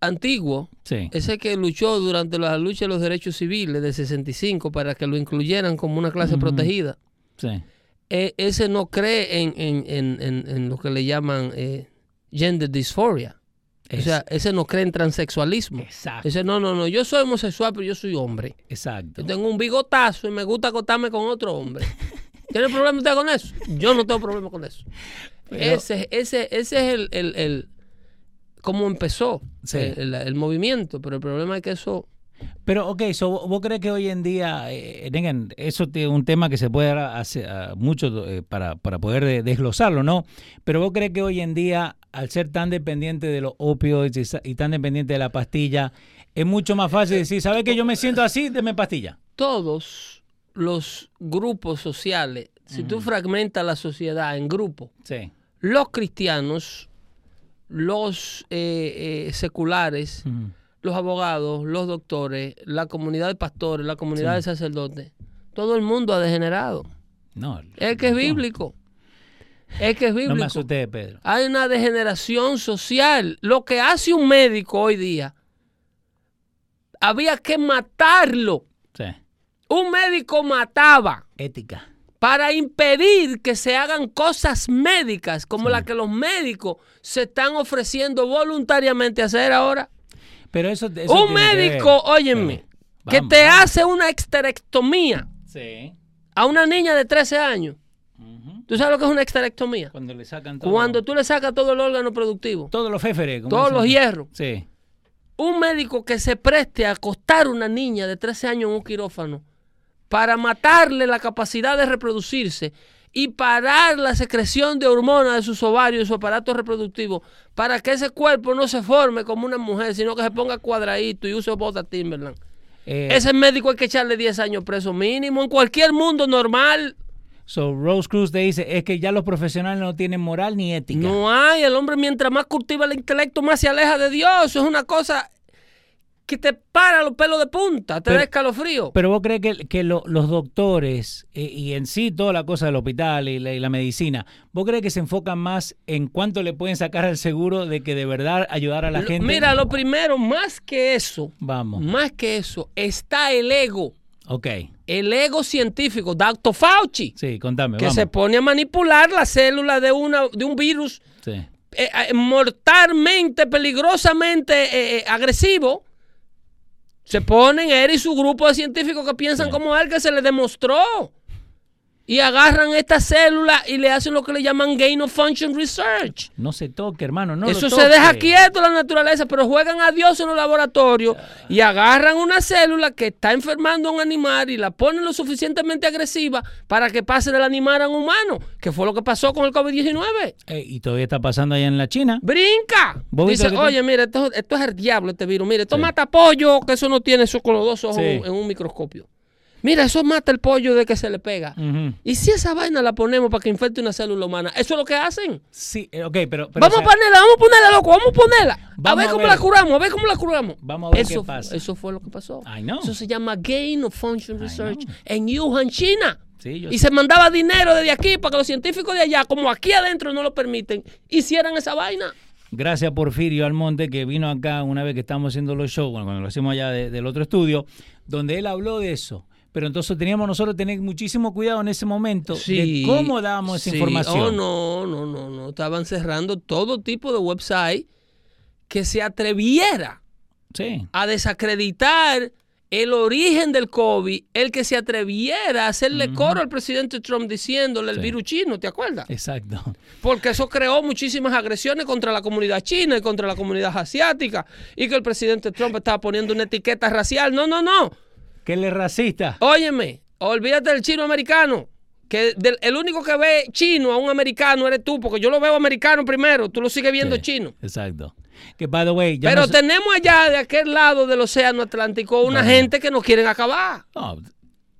antiguo, sí, ese que luchó durante la lucha de los derechos civiles de 65 para que lo incluyeran como una clase protegida, sí. e- ese no cree en, en, en, en, en lo que le llaman eh, gender dysphoria. O sea, ese no cree en transexualismo. exacto, Ese no, no, no, yo soy homosexual, pero yo soy hombre. exacto. Yo tengo un bigotazo y me gusta acostarme con otro hombre. ¿Tiene problema usted con eso? Yo no tengo problema con eso. Pero- ese, ese, ese es el, el, el- cómo empezó Sí. el, el movimiento, pero el problema es que eso Pero, ok, so, ¿vos- ¿vos crees que hoy en día, eh, eso es un tema que se puede dar hace, a mucho eh, para, para poder de- desglosarlo, ¿no? Pero vos crees que hoy en día, al ser tan dependiente de los opioides y, tan dependiente de la pastilla, es mucho más fácil decir, ¿sabes que yo me siento así? Deme pastilla. todos los grupos sociales, si tú fragmentas la sociedad en grupos, Sí. los cristianos, los eh, eh, seculares, los abogados, los doctores, la comunidad de pastores, la comunidad Sí. de sacerdotes, todo el mundo ha degenerado. No. Es que es bíblico. Es que es No me bíblico. asusté, Pedro. Hay una degeneración social. Lo que hace un médico hoy día, había que matarlo. Sí. Un médico mataba Ética. para impedir que se hagan cosas médicas como Sí. las que los médicos se están ofreciendo voluntariamente a hacer ahora. Pero eso, eso un tiene que médico, óyeme, que te vamos. hace una esterectomía Sí. a una niña de 13 años. ¿Tú sabes lo que es una esterectomía? Cuando le sacan todo. Cuando tú le sacas todo el órgano productivo, Todos los féferes. todos los hierros. Sí. Un médico que se preste a acostar a una niña de 13 años en un quirófano para matarle la capacidad de reproducirse y parar la secreción de hormonas de sus ovarios y su aparato reproductivo para que ese cuerpo no se forme como una mujer, sino que se ponga cuadradito y use bota Timberland. Eh, Ese médico hay que echarle 10 años preso mínimo en cualquier mundo normal. So Rose Cruz te dice, es que ya los profesionales no tienen moral ni ética. No hay, el hombre mientras más cultiva el intelecto, más se aleja de Dios. Eso es una cosa que te para los pelos de punta, te Pero- da escalofrío. Pero vos crees que, que lo- los doctores eh, y en sí toda la cosa del hospital y la, y la medicina, vos crees que se enfocan más en cuánto le pueden sacar al seguro de que de verdad ayudar a la gente? Mira, lo primero, más que eso, Vamos, más que eso, está el ego. ok. El ego científico, Dr. Fauci, Sí, contame, que vamos. se pone a manipular la célula de, una, de un virus Sí. eh, eh, mortalmente, peligrosamente eh, eh, agresivo. Se ponen él y su grupo de científicos que piensan Sí. como él, que se le demostró. Y agarran esta célula y le hacen lo que le llaman gain of function research. No se toque, hermano, no lo Eso se deja quieto la naturaleza, pero juegan a Dios en los laboratorios y agarran una célula que está enfermando a un animal y la ponen lo suficientemente agresiva para que pase del animal a un humano, que fue lo que pasó con el COVID-19. Eh, y todavía está pasando allá en la China. Brinca. ¿Vos viste Dice, te- oye, mira, esto, esto es el diablo, este virus. Mire, esto Sí. mata pollo, que eso no tiene eso con los dos ojos Sí. en un microscopio. Mira, eso mata el pollo de que se le pega. Y si esa vaina la ponemos para que infecte una célula humana, eso es lo que hacen. Sí, eh, ok, pero... pero, vamos o sea, a ponerla, vamos a ponerla, loco, vamos a ponerla. Vamos a ver a cómo ver. la curamos, a ver cómo la curamos. Vamos a ver eso, qué pasa. Eso fue lo que pasó. I know. Eso se llama Gain of Function Research en Wuhan, China. Sí, yo y sé. se mandaba dinero desde aquí para que los científicos de allá, como aquí adentro no lo permiten, hicieran esa vaina. Gracias a Porfirio Almonte que vino acá una vez que estábamos haciendo los shows, bueno, cuando lo hacemos allá de- del otro estudio, donde él habló de eso. Pero entonces teníamos nosotros que tener muchísimo cuidado en ese momento de cómo dábamos esa información. Oh, no, no, no, no. Estaban cerrando todo tipo de website que se atreviera Sí, a desacreditar el origen del COVID, el que se atreviera a hacerle coro al presidente Trump diciéndole el virus chino, ¿te acuerdas? exacto. Porque eso creó muchísimas agresiones contra la comunidad china y contra la comunidad asiática y que el presidente Trump estaba poniendo una etiqueta racial. No, no, no. Que él es racista. Óyeme, olvídate del chino americano. Que del- el único que ve chino a un americano eres tú, porque yo lo veo americano primero, tú lo sigues viendo Sí, chino. Exacto. Que, by the way, Pero no tenemos allá de aquel lado del océano Atlántico una gente que nos quieren acabar. no,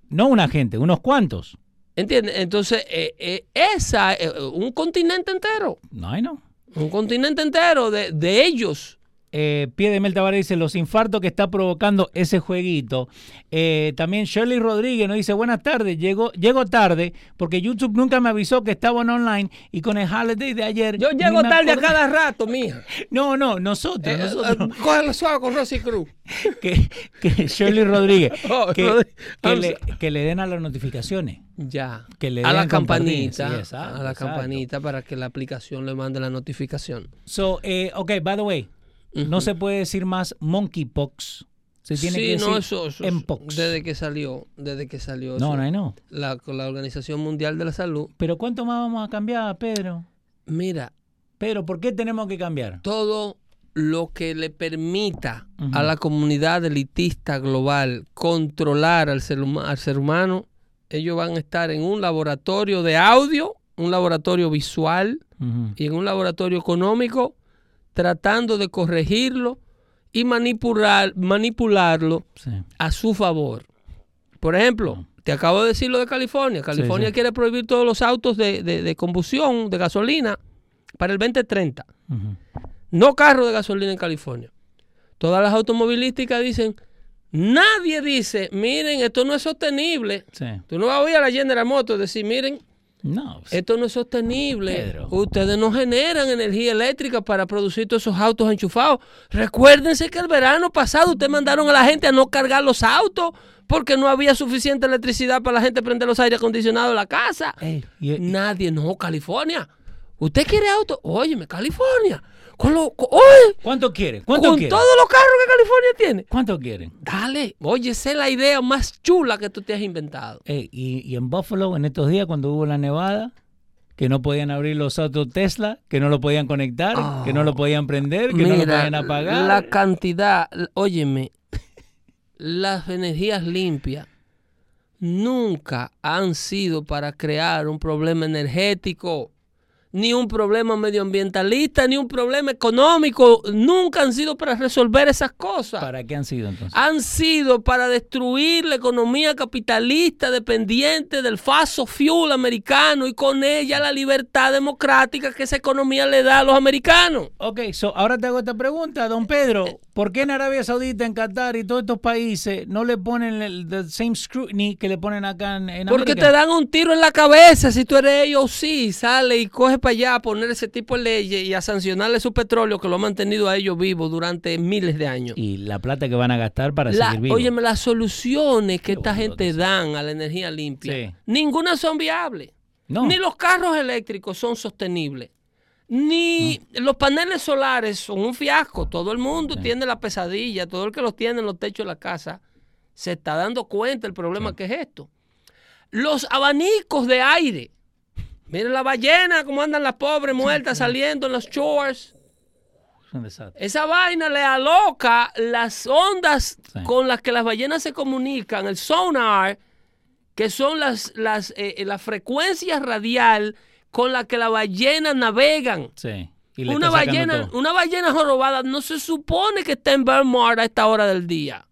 no una gente, unos cuantos. ¿Entiendes? Entonces, eh, eh, esa, eh, un continente entero, No, know. un continente entero de, de ellos. Eh, Pie de Mel Tavares dice los infartos que está provocando ese jueguito. Eh, también Shirley Rodríguez nos dice buenas tardes, llego, llego tarde porque YouTube nunca me avisó que estaban online y con el holiday de ayer. Yo llego tarde a cada rato, mija. No, no, nosotros, Eh, nosotros. eh, cógelo suave con Rosy Cruz. que, que Shirley Rodríguez, Oh, que, Rodríguez. que I'm le, que le den a las notificaciones. Ya. Que le a la den campanita. Sí, exacto, a la campanita para que la aplicación le mande la notificación. So, eh, ok, by the way, no se puede decir más monkeypox. Se tiene sí, que decir no, eso, eso- mpox. Desde que salió, desde que salió No, eso, no, no. La, Organización Mundial de la Salud. Pero ¿cuánto más vamos a cambiar, Pedro? Mira, Pedro, ¿por qué tenemos que cambiar? todo lo que le permita a la comunidad elitista global controlar al ser, al ser humano, ellos van a estar en un laboratorio de audio, un laboratorio visual y en un laboratorio económico tratando de corregirlo y manipular, manipularlo Sí. a su favor. Por ejemplo, te acabo de decir lo de California. California sí. quiere prohibir todos los autos de, de- de combustión, de gasolina, para el 2030. Ujú. No carros de gasolina en California. Todas las automovilísticas dicen, nadie dice, miren, esto no es sostenible. Tú no vas a oír a la General Motors decir, miren, No. pues, esto no es sostenible. Pedro. Ustedes no generan energía eléctrica para producir todos esos autos enchufados. Recuérdense que el verano pasado ustedes mandaron a la gente a no cargar los autos porque no había suficiente electricidad para la gente prender los aire acondicionados de la casa. Ey, y- y- Nadie, no, California. ¿Usted quiere auto? Óyeme, California. Con lo, con- oye, ¿Cuánto quieren? ¿Cuánto con quieren? todos los carros que California tiene. ¿Cuánto quieren? Dale, oye, esa es la idea más chula que tú te has inventado. Ey, y, y en Buffalo, en estos días, cuando hubo la nevada, que no podían abrir los autos Tesla, que no lo podían conectar, que no lo podían prender, que no lo podían apagar. la cantidad, óyeme, las energías limpias nunca han sido para crear un problema energético ni un problema medioambientalista, ni un problema económico. Nunca han sido para resolver esas cosas. ¿Para qué han sido entonces? Han sido para destruir la economía capitalista dependiente del faso fuel americano y con ella la libertad democrática que esa economía le da a los americanos. Ok, so ahora te hago esta pregunta, don Pedro. ¿Por qué en Arabia Saudita, en Qatar y todos estos países no le ponen el the same scrutiny que le ponen acá en, en Porque América? te dan un tiro en la cabeza si tú eres ellos, sí, sale y coge para allá a poner ese tipo de leyes y a sancionarle su petróleo que lo ha mantenido a ellos vivos durante miles de años. Y la plata que van a gastar para La, seguir vivos. óyeme, las soluciones que Qué esta gente dan a la energía limpia, Sí. ninguna son viables. No. Ni los carros eléctricos son sostenibles. Ni los paneles solares son un fiasco. Todo el mundo tiene la pesadilla. Todo el que los tiene en los techos de la casa se está dando cuenta del problema que es esto. Los abanicos de aire. Miren la ballena, cómo andan las pobres muertas saliendo en los shores. Esa vaina le aloca las ondas Sí. con las que las ballenas se comunican, el sonar, que son las, las, eh, eh, la frecuencia radial con la que las ballenas navegan. Sí. Y Una ballena, todo. una ballena jorobada no se supone que esté en Belmont a esta hora del día.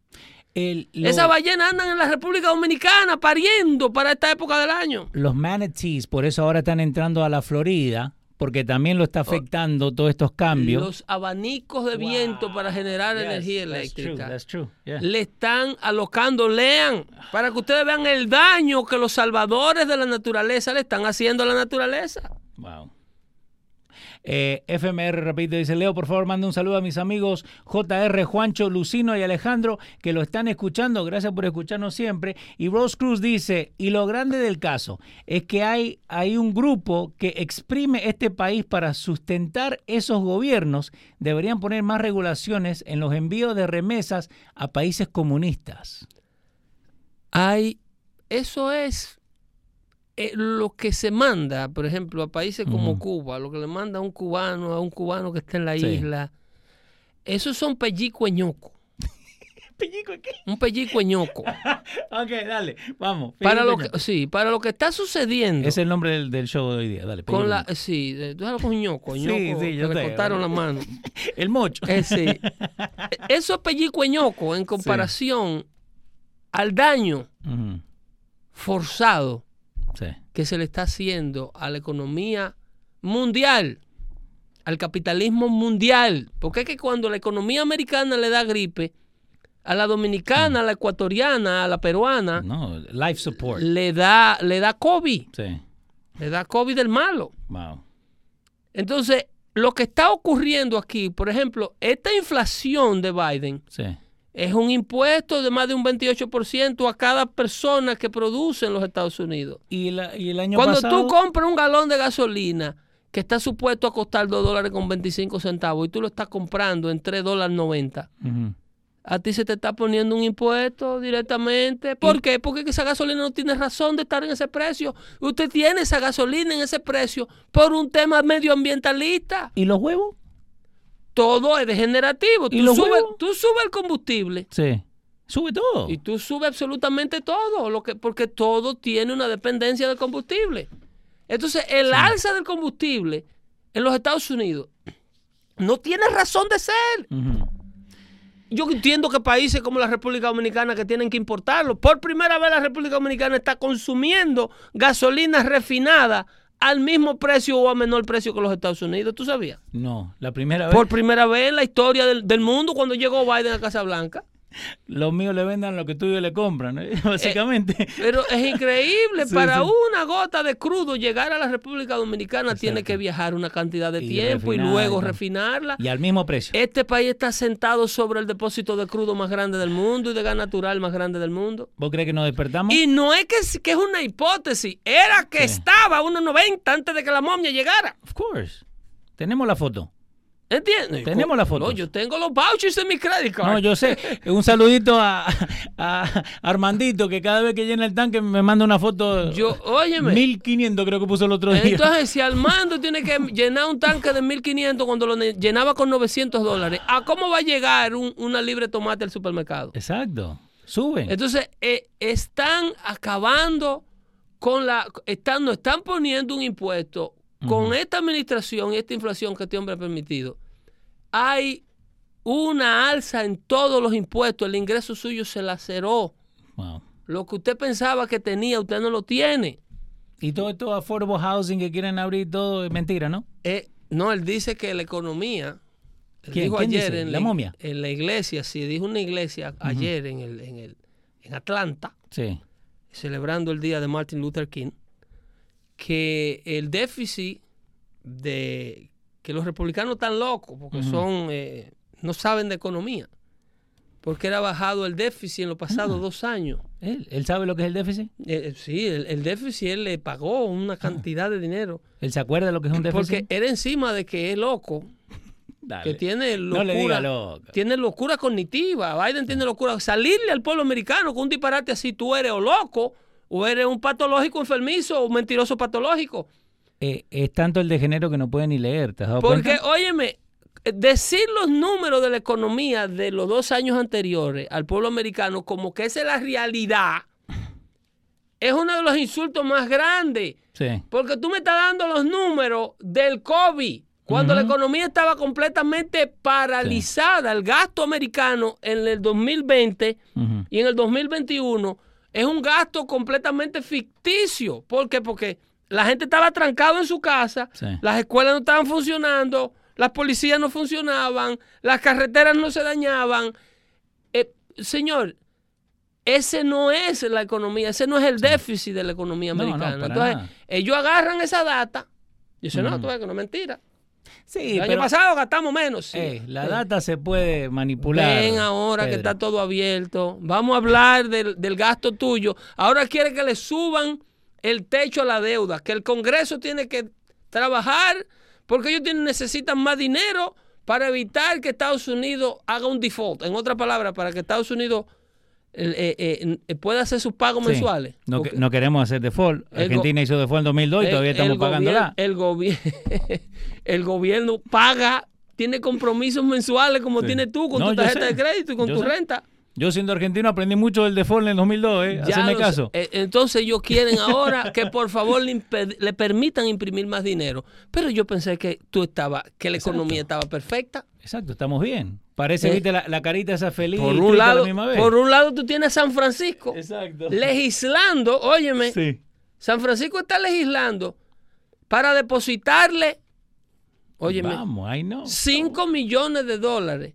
El- lo- Esas ballenas andan en la República Dominicana pariendo para esta época del año. los manatees, por eso ahora están entrando a la Florida, porque también lo está afectando todos estos cambios. Los abanicos de viento para generar Yes, energía that's eléctrica. true, that's true, yeah. le están alocando, lean, para que ustedes vean el daño que los salvadores de la naturaleza le están haciendo a la naturaleza. Wow. Eh, FMR, repito, dice Leo, por favor, mande un saludo a mis amigos JR, Juancho, Lucino y Alejandro que lo están escuchando. Gracias por escucharnos siempre. Y Rose Cruz dice, y lo grande del caso es que hay, hay un grupo que exprime este país para sustentar esos gobiernos. Deberían poner más regulaciones en los envíos de remesas a países comunistas. Hay, eso es eh, lo que se manda, por ejemplo, a países como. Cuba, lo que le manda a un cubano, a un cubano que está en la Sí. isla. Esos son pellicueñocos. Un pellicueñoco. ok, dale, vamos. para lo que, sí, para lo que está sucediendo. Es el nombre del, del show de hoy día, dale. con la, sí, tú sabes con ñoco, Sí, ñoco, sí, yo que le sé. cortaron la mano. El mocho. Eh, sí. Eso es pellicueñoco en comparación al daño forzado Sí. que se le está haciendo a la economía mundial, al capitalismo mundial. Porque es que cuando la economía americana le da gripe, a la dominicana, a la ecuatoriana, a la peruana, No, life support. le da, le da COVID, Sí. le da COVID del malo. Wow. Entonces, lo que está ocurriendo aquí, por ejemplo, esta inflación de Biden Sí. Es un impuesto de más de un 28% a cada persona que produce en los Estados Unidos. Y, la- y el año Cuando pasado. tú compras un galón de gasolina que está supuesto a costar 2 dólares con 25 centavos y tú lo estás comprando en 3 dólares 90, Ujú. a ti se te está poniendo un impuesto directamente. ¿Por qué? Porque esa gasolina no tiene razón de estar en ese precio. Usted tiene esa gasolina en ese precio por un tema medioambientalista. ¿Y los huevos? Todo es degenerativo. ¿Y Tú subes, tú subes el combustible Sí. Sube todo. y tú subes absolutamente todo, lo que, porque todo tiene una dependencia del combustible. Entonces, el alza del combustible en los Estados Unidos no tiene razón de ser. Yo entiendo que países como la República Dominicana que tienen que importarlo. Por primera vez la República Dominicana está consumiendo gasolina refinada al mismo precio o a menor precio que los Estados Unidos. ¿Tú sabías? No, la primera vez. Por primera vez en la historia del, del mundo cuando llegó Biden a Casa Blanca. Los míos le vendan lo que tuyos le compran, ¿eh? básicamente. Pero es increíble, Sí, para sí. una gota de crudo llegar a la República Dominicana tiene que viajar una cantidad de Y tiempo y luego refinarla. y al mismo precio. Este país está sentado sobre el depósito de crudo más grande del mundo y de gas natural más grande del mundo. ¿Vos crees que nos despertamos? Y no es que, es- que es una hipótesis, era que Sí. estaba a 1.90 antes de que la momia llegara. Of course. Tenemos la foto. ¿Entiendes? Tenemos las No, fotos. yo tengo los vouchers de mi credit card. No, yo sé. Un saludito a, a Armandito, que cada vez que llena el tanque me manda una foto. Yo, óyeme. 1500 creo que puso el otro día. Entonces, si Armando tiene que llenar un tanque de 1500 cuando lo llenaba con 900 dólares, ¿a cómo va a llegar un- una libre tomate al supermercado? Exacto. Suben. Entonces, eh, están acabando con la... Están, nos están poniendo un impuesto con esta administración y esta inflación que este hombre ha permitido. Hay una alza en todos los impuestos. El ingreso suyo se laceró. Wow. Lo que usted pensaba que tenía, usted no lo tiene. Y todo esto affordable housing que quieren abrir todo es mentira, ¿no? Eh, no, él dice que la economía. él ¿Quién- dijo quién ayer dice? en ¿La momia? En la iglesia, sí, dijo una iglesia ayer en, el, en, el, en Atlanta, Sí. celebrando el día de Martin Luther King, que el déficit de que los republicanos están locos porque son eh, no saben de economía porque era bajado el déficit en los pasados dos años ¿Él, él sabe lo que es el déficit? Eh, sí el, el déficit él le pagó una cantidad de dinero ¿Él se acuerda de lo que es un déficit? porque era encima de que es loco Dale. que tiene No le diga locura, loco. tiene locura cognitiva. Biden tiene locura. Salirle al pueblo americano con un disparate así, tú eres o loco, o eres un patológico enfermizo, o un mentiroso patológico. Eh, es tanto el de género que no puede ni leer, ¿te has dado Porque, cuenta? óyeme, decir los números de la economía de los dos años anteriores al pueblo americano como que esa es la realidad, es uno de los insultos más grandes. Sí. Porque tú me estás dando los números del COVID, cuando la economía estaba completamente paralizada. El gasto americano en el 2020 Ujú. y en el 2021 es un gasto completamente ficticio. ¿Por qué? Porque la gente estaba trancada en su casa, Sí. las escuelas no estaban funcionando, las policías no funcionaban, las carreteras no se dañaban. Eh, señor, ese no es la economía, ese no es el déficit de la economía No, no, americana. Entonces, nada. ellos agarran esa data y dicen, no, Ujú. tú ves que no es mentira. Sí, el año pasado gastamos menos. sí. eh, la Eh, data se puede manipular. Ven ahora que está todo abierto. Vamos a hablar del, del gasto tuyo. Ahora quiere que le suban el techo a la deuda, que el Congreso tiene que trabajar porque ellos tienen, necesitan más dinero para evitar que Estados Unidos haga un default. En otras palabras, para que Estados Unidos eh, eh, eh, pueda hacer sus pagos Sí. mensuales. No, que- Porque no queremos hacer default. Argentina hizo default en 2002 y el- todavía estamos pagándola. El, gobier- el gobierno paga, tiene compromisos mensuales como Sí. tienes tú con No, tu tarjeta de crédito y con Yo tu sé. renta. Yo siendo argentino aprendí mucho del default en el 2002, ¿eh? Sé. caso. Entonces ellos quieren ahora que por favor le, le permitan imprimir más dinero. Pero yo pensé que tú estaba, que la Exacto. economía estaba perfecta. Exacto, estamos bien. Parece, Eh, viste, la, la carita esa feliz Por un lado, la misma vez. por un lado tú tienes San Francisco Exacto. legislando, óyeme, Sí. San Francisco está legislando para depositarle, óyeme, Vamos, ahí no. 5 millones de dólares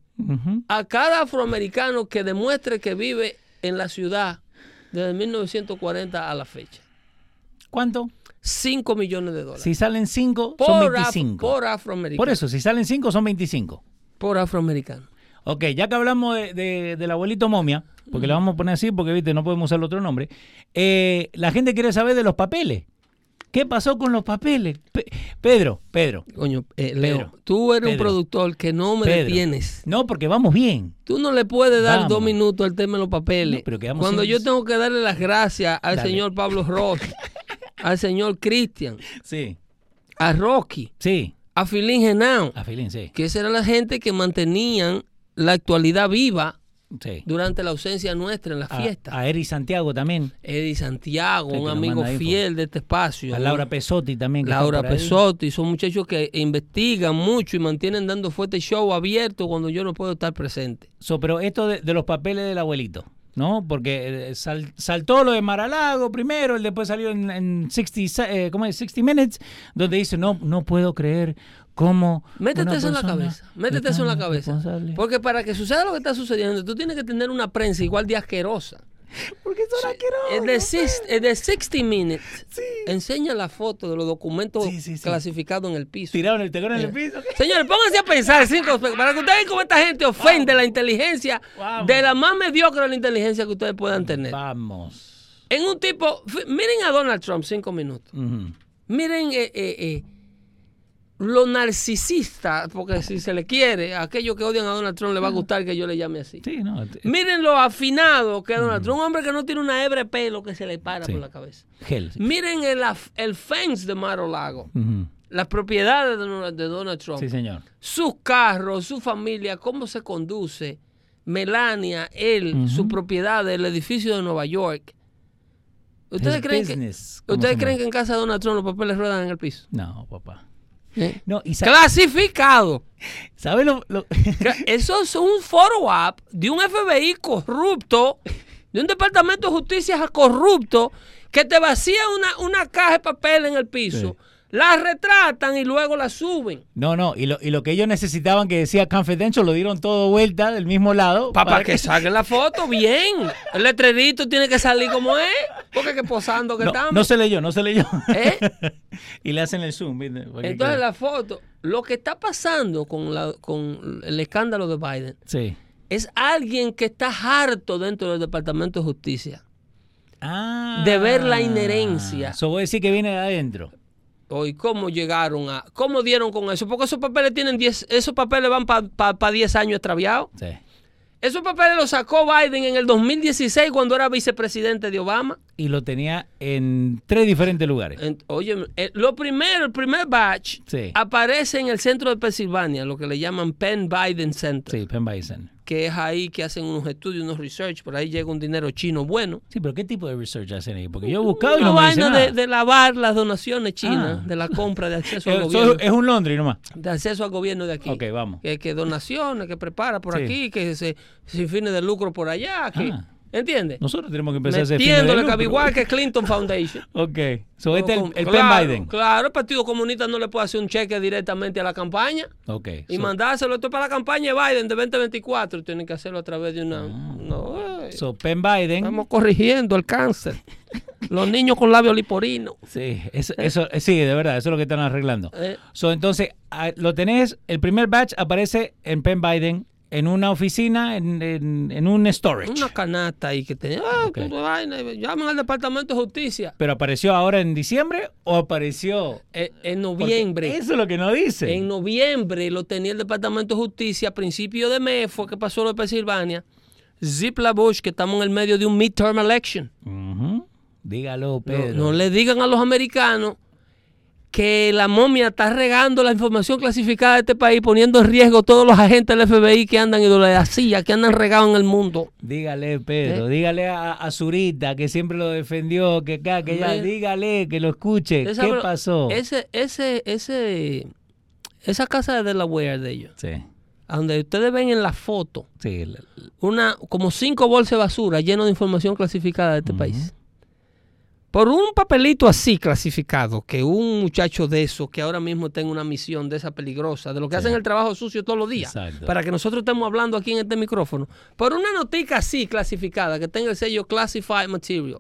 a cada afroamericano que demuestre que vive en la ciudad desde 1940 a la fecha. ¿Cuánto? 5 millones de dólares. Si salen 5, por, son af- 25. por Por, afroamericano. eso, si salen 5, son 25. Por afroamericano. Ok, ya que hablamos de, de- del abuelito momia, porque le vamos a poner así, porque viste, no podemos usar el otro nombre, eh, la gente quiere saber de los papeles. ¿Qué pasó con los papeles? Pe- Pedro, Pedro. Coño, eh, Leo, Pedro, tú eres un productor que no me Pedro. detienes. No, porque vamos bien. Tú no le puedes dar Vamos. dos minutos al tema de los papeles. No, pero quedamos Cuando yo tengo que darle las gracias al Dale. señor Pablo Ross, al señor Cristian, Sí, a Rocky, sí. a Filín Genao, A Filín, sí. que esa era la gente que mantenían la actualidad viva sí. durante la ausencia nuestra en las A, fiestas. a Eri Santiago también. Eddie Santiago, Sí, un amigo fiel de este espacio. A. Laura Pesotti también. que Laura. Pesotti, son muchachos que investigan mucho y mantienen dando fuerte show abierto cuando yo no puedo estar presente. So, pero esto de, de los papeles del abuelito, ¿no? Porque eh, sal- saltó lo de Maralago primero, él después salió en, en 60, se- eh, ¿cómo es? 60 Minutes, donde dice, no, no puedo creer cómo Métete eso en la cabeza, métete es eso en la cabeza. responsable". Porque para que suceda lo que está sucediendo, tú tienes que tener una prensa igual de asquerosa. Porque son sis- el de 60 Minutes enseña la foto de los documentos Sí, sí, sí. clasificados en el piso. Tiraron el tegón en el piso. Señores, pónganse a pensar cinco para que ustedes vean cómo esta gente ofende la inteligencia Vamos. de la más mediocre de la inteligencia que ustedes puedan tener. Vamos. En un tipo, miren a Donald Trump cinco minutos. Miren eh, eh, eh, lo narcisista, porque si se le quiere, a aquellos que odian a Donald Trump le va a gustar que yo le llame así. Sí, no. t- Miren lo afinado que es Donald Trump, un hombre que no tiene una hebra de pelo que se le para Sí. por la cabeza. Sí. Miren el, el fence de Maro Lago, las propiedades de Donald, de Donald Trump, Sí, señor. sus carros, su familia, cómo se conduce. Melania, él, su propiedad del edificio de Nueva York. ¿Ustedes His creen, que, business, ¿cómo ¿ustedes creen que en casa de Donald Trump los papeles ruedan en el piso? No, papá. ¿Eh? No, y sa- Clasificado. ¿sabes lo, Eso es un follow-up de un FBI corrupto, de un departamento de justicia corrupto, que te vacía una, una caja de papel en el piso, la retratan y luego la suben. No, no, y lo, y lo que ellos necesitaban que decía Confidential lo dieron todo vuelta del mismo lado. Para que salgan la foto, bien. El letrerito tiene que salir como es, porque que posando que no, estamos. no se leyó, no se leyó. ¿Eh? y le hacen el zoom. que Entonces la foto, lo que está pasando con, la, con el escándalo de Biden Sí. es alguien que está harto dentro del Departamento de Justicia. Ah. De ver la inherencia. Eso voy a decir que viene de adentro. Hoy, ¿cómo llegaron a, cómo dieron con eso? Porque esos papeles tienen 10, esos papeles van para 10 años extraviados. Sí. Esos papeles los sacó Biden en el 2016 cuando era vicepresidente de Obama. Y lo tenía en tres diferentes lugares. En- Oye, eh, lo primero, el primer batch Sí. aparece en el centro de Pensilvania, lo que le llaman Penn Biden Center, Sí, Penn Bison. Que es ahí que hacen unos estudios, unos research, por ahí llega un dinero chino bueno. Sí, pero ¿qué tipo de research hacen ahí? Porque yo he buscado y no me dice vaina nada. de, de lavar las donaciones chinas, Ah. de la compra de acceso al Eh, gobierno. es un Londres nomás. de acceso al gobierno de aquí. Ok, vamos. Que, que donaciones, que prepara por Sí. aquí, que se, sin fines de lucro por allá. Que, Ah. ¿Entiendes? Nosotros tenemos que empezar a hacer Metiéndole lucro. igual que Clinton Foundation. Ok. So, este es el, Con- el claro, Biden. Claro, el Partido Comunista no le puede hacer un cheque directamente a la campaña Ok. y so- mandárselo esto para la campaña de Biden de 2024. Tienen que hacerlo a través de una. Ah. no, ay, so, Penn Biden. estamos corrigiendo el cáncer. Los niños con labio liporino. Sí, eso, eso, sí, de verdad, eso es lo que están arreglando. Eh. So, entonces, ah, lo tenés, el primer batch aparece en Penn Biden, en una oficina, en, en- en un storage. Una canasta ahí que tenía. Ah, Ok. que vaina, llaman al Departamento de Justicia. ¿Pero apareció ahora en diciembre o apareció Eh, en porque noviembre. Eso es lo que no dice. En noviembre lo tenía el Departamento de Justicia. A principio de mes fue que pasó lo de Pensilvania. Zip la Bush, que estamos en el medio de un midterm election. Dígalo, No, Pedro. no le digan a los americanos que la momia está regando la información clasificada de este país, poniendo en riesgo todos los agentes del FBI que andan y de la CIA, que andan regados en el mundo. Dígale, Pedro, ¿Eh? dígale a, a Zurita, que siempre lo defendió, que acá, que ya, dígale, que lo escuche. ¿Qué pasó? Ese, ese, ese, esa casa de Delaware de ellos, Sí, donde ustedes ven en la foto, sí. la- una, como cinco bolsas de basura llenas de información clasificada de este país. Por un papelito así clasificado, que un muchacho de eso, que ahora mismo tenga una misión de esa peligrosa, de lo que Sí. hacen el trabajo sucio todos los días, Exacto. para que nosotros estemos hablando aquí en este micrófono, por una notica así clasificada, que tenga el sello Classified Material,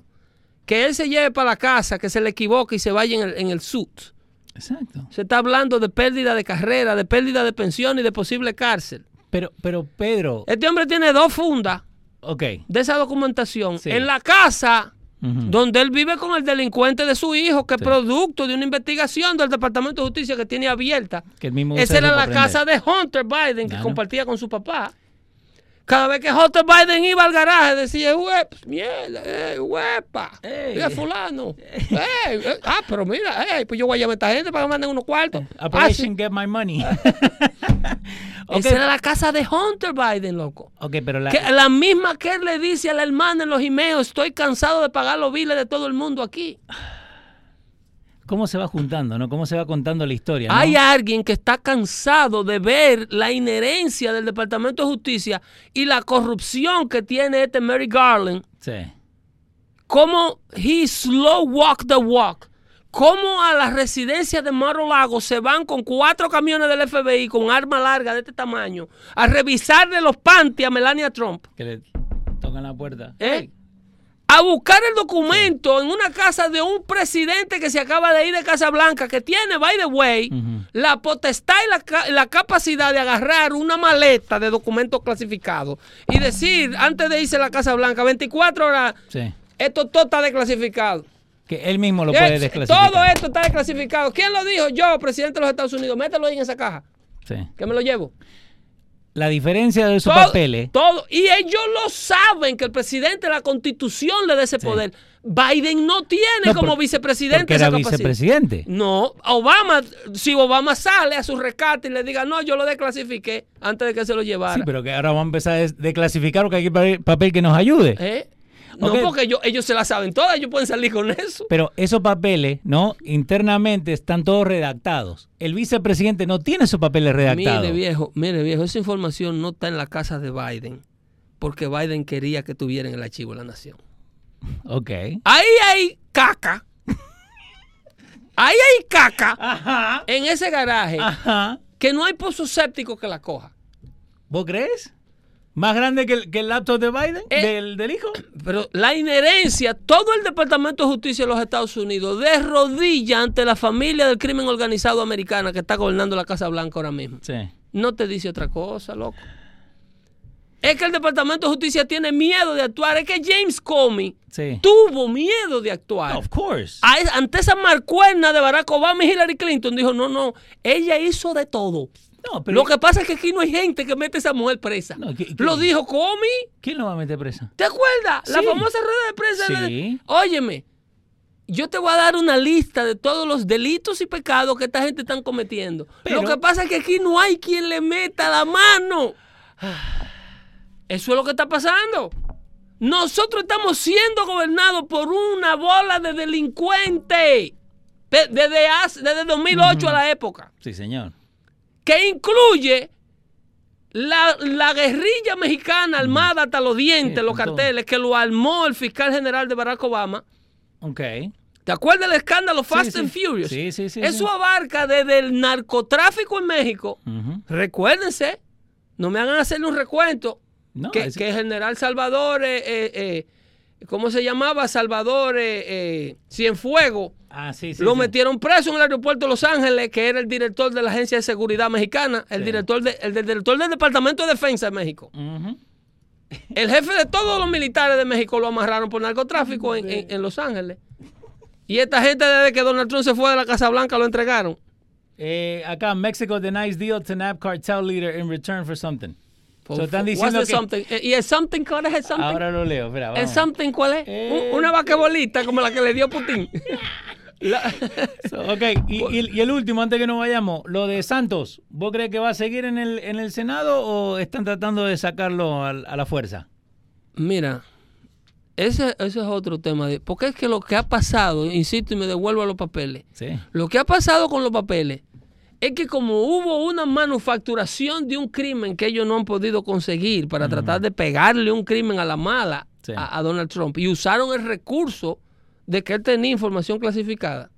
que él se lleve para la casa, que se le equivoque y se vaya en el, en el suit. Exacto. Se está hablando de pérdida de carrera, de pérdida de pensión y de posible cárcel. Pero, pero Pedro, Este hombre tiene dos fundas ok. de esa documentación Sí. en la casa Donde él vive con el delincuente de su hijo, que Sí. es producto de una investigación del Departamento de Justicia que tiene abierta. Que el mismo usa Esa era la casa de Hunter Biden que compartía con su papá. Cada vez que Hunter Biden iba al garaje decía, "Huep, mierda, eh, huepa, mira fulano. Ey, eh, ah, pero mira, ey, pues yo voy a llamar a esta gente para que me manden unos cuartos. Ah, Operation sí. Get My Money. ok, Esa era la casa de Hunter Biden, loco. ok, pero la, Que la misma que él le dice a la hermana en los emails, estoy cansado de pagar los biles de todo el mundo aquí. ¿Cómo se va juntando, no? ¿Cómo se va contando la historia? no? Hay alguien que está cansado de ver la inherencia del Departamento de Justicia y la corrupción que tiene este Mary Garland. Sí. Cómo he slow walk the walk. Cómo a la residencia de Maro Lago se van con cuatro camiones del FBI con arma larga de este tamaño a revisarle los panties a Melania Trump. Que le tocan la puerta. ¿eh? A buscar el documento en una casa de un presidente que se acaba de ir de Casa Blanca, que tiene, by the way, la potestad y la, la capacidad de agarrar una maleta de documentos clasificados y decir, antes de irse a la Casa Blanca, 24 horas, Sí. esto todo está desclasificado. Que él mismo lo puede desclasificar. Todo esto está desclasificado. ¿Quién lo dijo? Yo, presidente de los Estados Unidos. Mételo ahí en esa caja. Sí. Que me lo llevo. La diferencia de esos Todo- papeles. Todo. Y ellos lo saben que el presidente, la constitución le da ese Sí. poder. Biden no tiene No, como por- vicepresidente Porque esa era capacidad. vicepresidente. No, Obama, si Obama sale a su rescate y le diga, no, yo lo desclasifiqué antes de que se lo llevara. Sí, pero que ahora vamos a empezar a declasificar porque hay papel que nos ayude. ¿Eh? No, Ok. porque ellos, ellos se la saben todas, ellos pueden salir con eso. Pero esos papeles, ¿no? Internamente están todos redactados. El vicepresidente no tiene esos papeles redactados. Mire, viejo, mire, viejo, esa información no está en la casa de Biden, porque Biden quería que tuviera en el archivo de la nación. Ok. Ahí hay caca. Ahí hay caca Ajá. en ese garaje Ajá. que no hay pozo séptico que la coja. ¿Vos crees? ¿Más grande que el, que el laptop de Biden? Eh. ¿Del, del hijo? Pero la inherencia, todo el Departamento de Justicia de los Estados Unidos de rodilla ante la familia del crimen organizado americana que está gobernando la Casa Blanca ahora mismo. Sí. No te dice otra cosa, loco. Es que el Departamento de Justicia tiene miedo de actuar. Es que James Comey Sí. tuvo miedo de actuar. Of course. Ante esa marcuerna de Barack Obama y Hillary Clinton, dijo, no, no, ella hizo de todo. No, pero Lo que pasa es que aquí no hay gente que mete a esa mujer presa. No, ¿qué- qué? Lo dijo Comey. ¿quién lo va a meter presa? ¿Te acuerdas? La famosa rueda de prensa. Sí. Óyeme, yo te voy a dar una lista de todos los delitos y pecados que esta gente están cometiendo. Pero- Lo que pasa es que aquí no hay quien le meta la mano. Eso es lo que está pasando. Nosotros estamos siendo gobernados por una bola de delincuentes. De- Desde, hace- desde 2008 a la época Sí, señor. Que incluye la, la guerrilla mexicana armada hasta los dientes, Sí, los carteles, que lo armó el fiscal general de Barack Obama. Ok. ¿Te acuerdas del escándalo Fast sí. and Furious? Sí, sí, sí, Eso abarca desde el narcotráfico en México. Ujú. Recuérdense, no me hagan hacerle un recuento, No, que, es- que el general Salvador, eh, eh, eh, ¿cómo se llamaba? Salvador eh, eh, Cienfuego. Ah, sí, sí. lo sí. metieron preso en el aeropuerto de Los Ángeles, que era el director de la Agencia de Seguridad Mexicana, el, Sí. director, de- el director del Departamento de Defensa de México. El jefe de todos los militares de México lo amarraron por narcotráfico en, en- en Los Ángeles. Y esta gente, desde que Donald Trump se fue de la Casa Blanca, lo entregaron. Eh, acá, Mexico denies deal to nab cartel leader in return for something. So, están diciendo que... something? Eh, ¿Y el something cuál es el something? Ahora lo leo, espera, ¿El vamos. something cuál es? Eh. Un- Una vaquebolita como la que le dio Putin. La- So, ok, y, y- y el último, antes que nos vayamos, lo de Santos, ¿vos crees que va a seguir en el, en el Senado o están tratando de sacarlo al- a, la fuerza? Mira, ese, ese es otro tema. De, porque es que lo que ha pasado, insisto y me devuelvo a los papeles, Sí. lo que ha pasado con los papeles es que como hubo una manufacturación de un crimen que ellos no han podido conseguir para tratar de pegarle un crimen a la mala Sí. a, a Donald Trump y usaron el recurso de que él tenía información clasificada.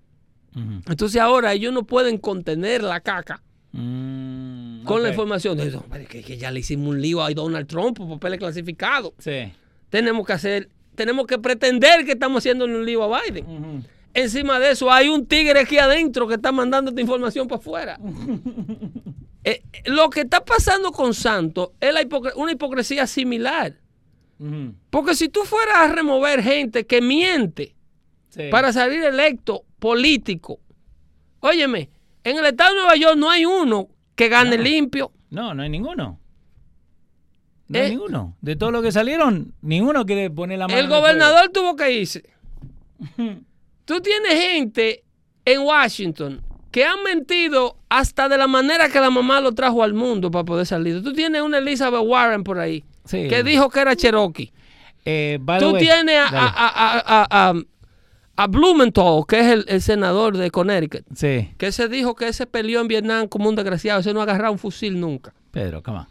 Entonces ahora ellos no pueden contener la caca Mm, con la información de "No, pero es que, que ya le hicimos un lío a Donald Trump por papeles clasificados. Sí. Tenemos que hacer, tenemos que pretender que estamos haciendo un lío a Biden. Encima de eso, hay un tigre aquí adentro que está mandando esta información para afuera. Eh, eh, lo que está pasando con Santos es la una hipocresía similar. Porque si tú fueras a remover gente que miente Sí. para salir electo político, óyeme, en el estado de Nueva York no hay uno que gane No. limpio. No, no hay ninguno. No Eh. hay ninguno. De todos los que salieron, ninguno quiere poner la mano. El gobernador tuvo que irse. Tú tienes gente en Washington que han mentido hasta de la manera que la mamá lo trajo al mundo para poder salir. Tú tienes una Elizabeth Warren por ahí Sí. que dijo que era Cherokee. Eh, Tú way, tienes a, a, a, a- a- Blumenthal, que es el, el senador de Connecticut, Sí. que se dijo que ese peleó en Vietnam como un desgraciado. Ese no ha agarrado un fusil nunca. Pedro, come on.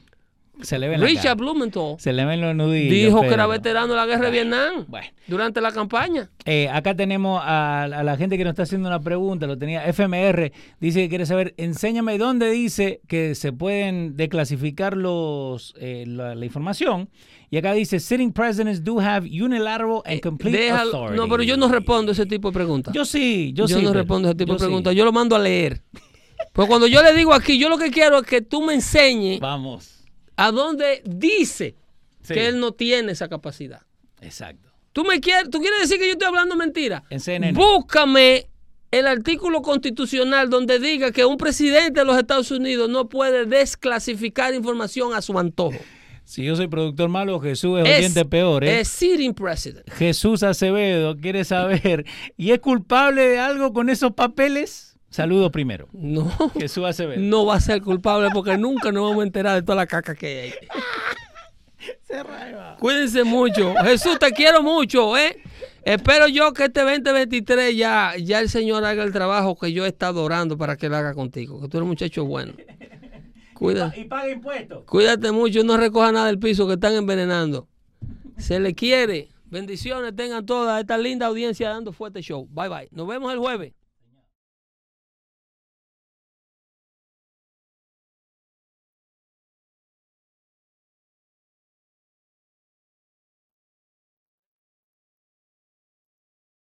Se le ven Richard. Blumenthal Se le ven los nudillos. dijo que era veterano de la guerra de Vietnam Bueno. durante la campaña. Eh, acá tenemos a, a la gente que nos está haciendo una pregunta, lo tenía FMR, dice que quiere saber, enséñame dónde dice que se pueden declasificar los, eh, la, la información. Y acá dice, sitting presidents do have unilateral and complete Deja- authority. no, pero yo no respondo ese tipo de preguntas. Yo sí, yo, Yo, sí. no Pedro. respondo ese tipo Yo de sí. preguntas. Yo lo mando a leer. Pues cuando yo le digo aquí, yo lo que quiero es que tú me enseñes Vamos. A dónde dice Sí. que él no tiene esa capacidad. Exacto. ¿Tú, me quieres, ¿Tú quieres decir que yo estoy hablando mentira? En CNN. Búscame el artículo constitucional donde diga que un presidente de los Estados Unidos no puede desclasificar información a su antojo. Si yo soy productor malo, Jesús es, oyente peor. ¿eh? Es sitting president. Jesús Acevedo quiere saber, ¿y es culpable de algo con esos papeles? Saludo primero. No. Jesús Acevedo. No va a ser culpable porque nunca nos vamos a enterar de toda la caca que hay. Cuídense mucho. Jesús, te quiero mucho, ¿eh? Espero yo que este 2023 ya, ya el Señor haga el trabajo que yo he estado orando para que él haga contigo. Que tú eres un muchacho bueno. Cuida, Y paga impuestos. cuídate mucho, no recoja nada del piso que están envenenando. Se le quiere. Bendiciones tengan todas esta linda audiencia dando fuerte show. Bye bye. Nos vemos el jueves.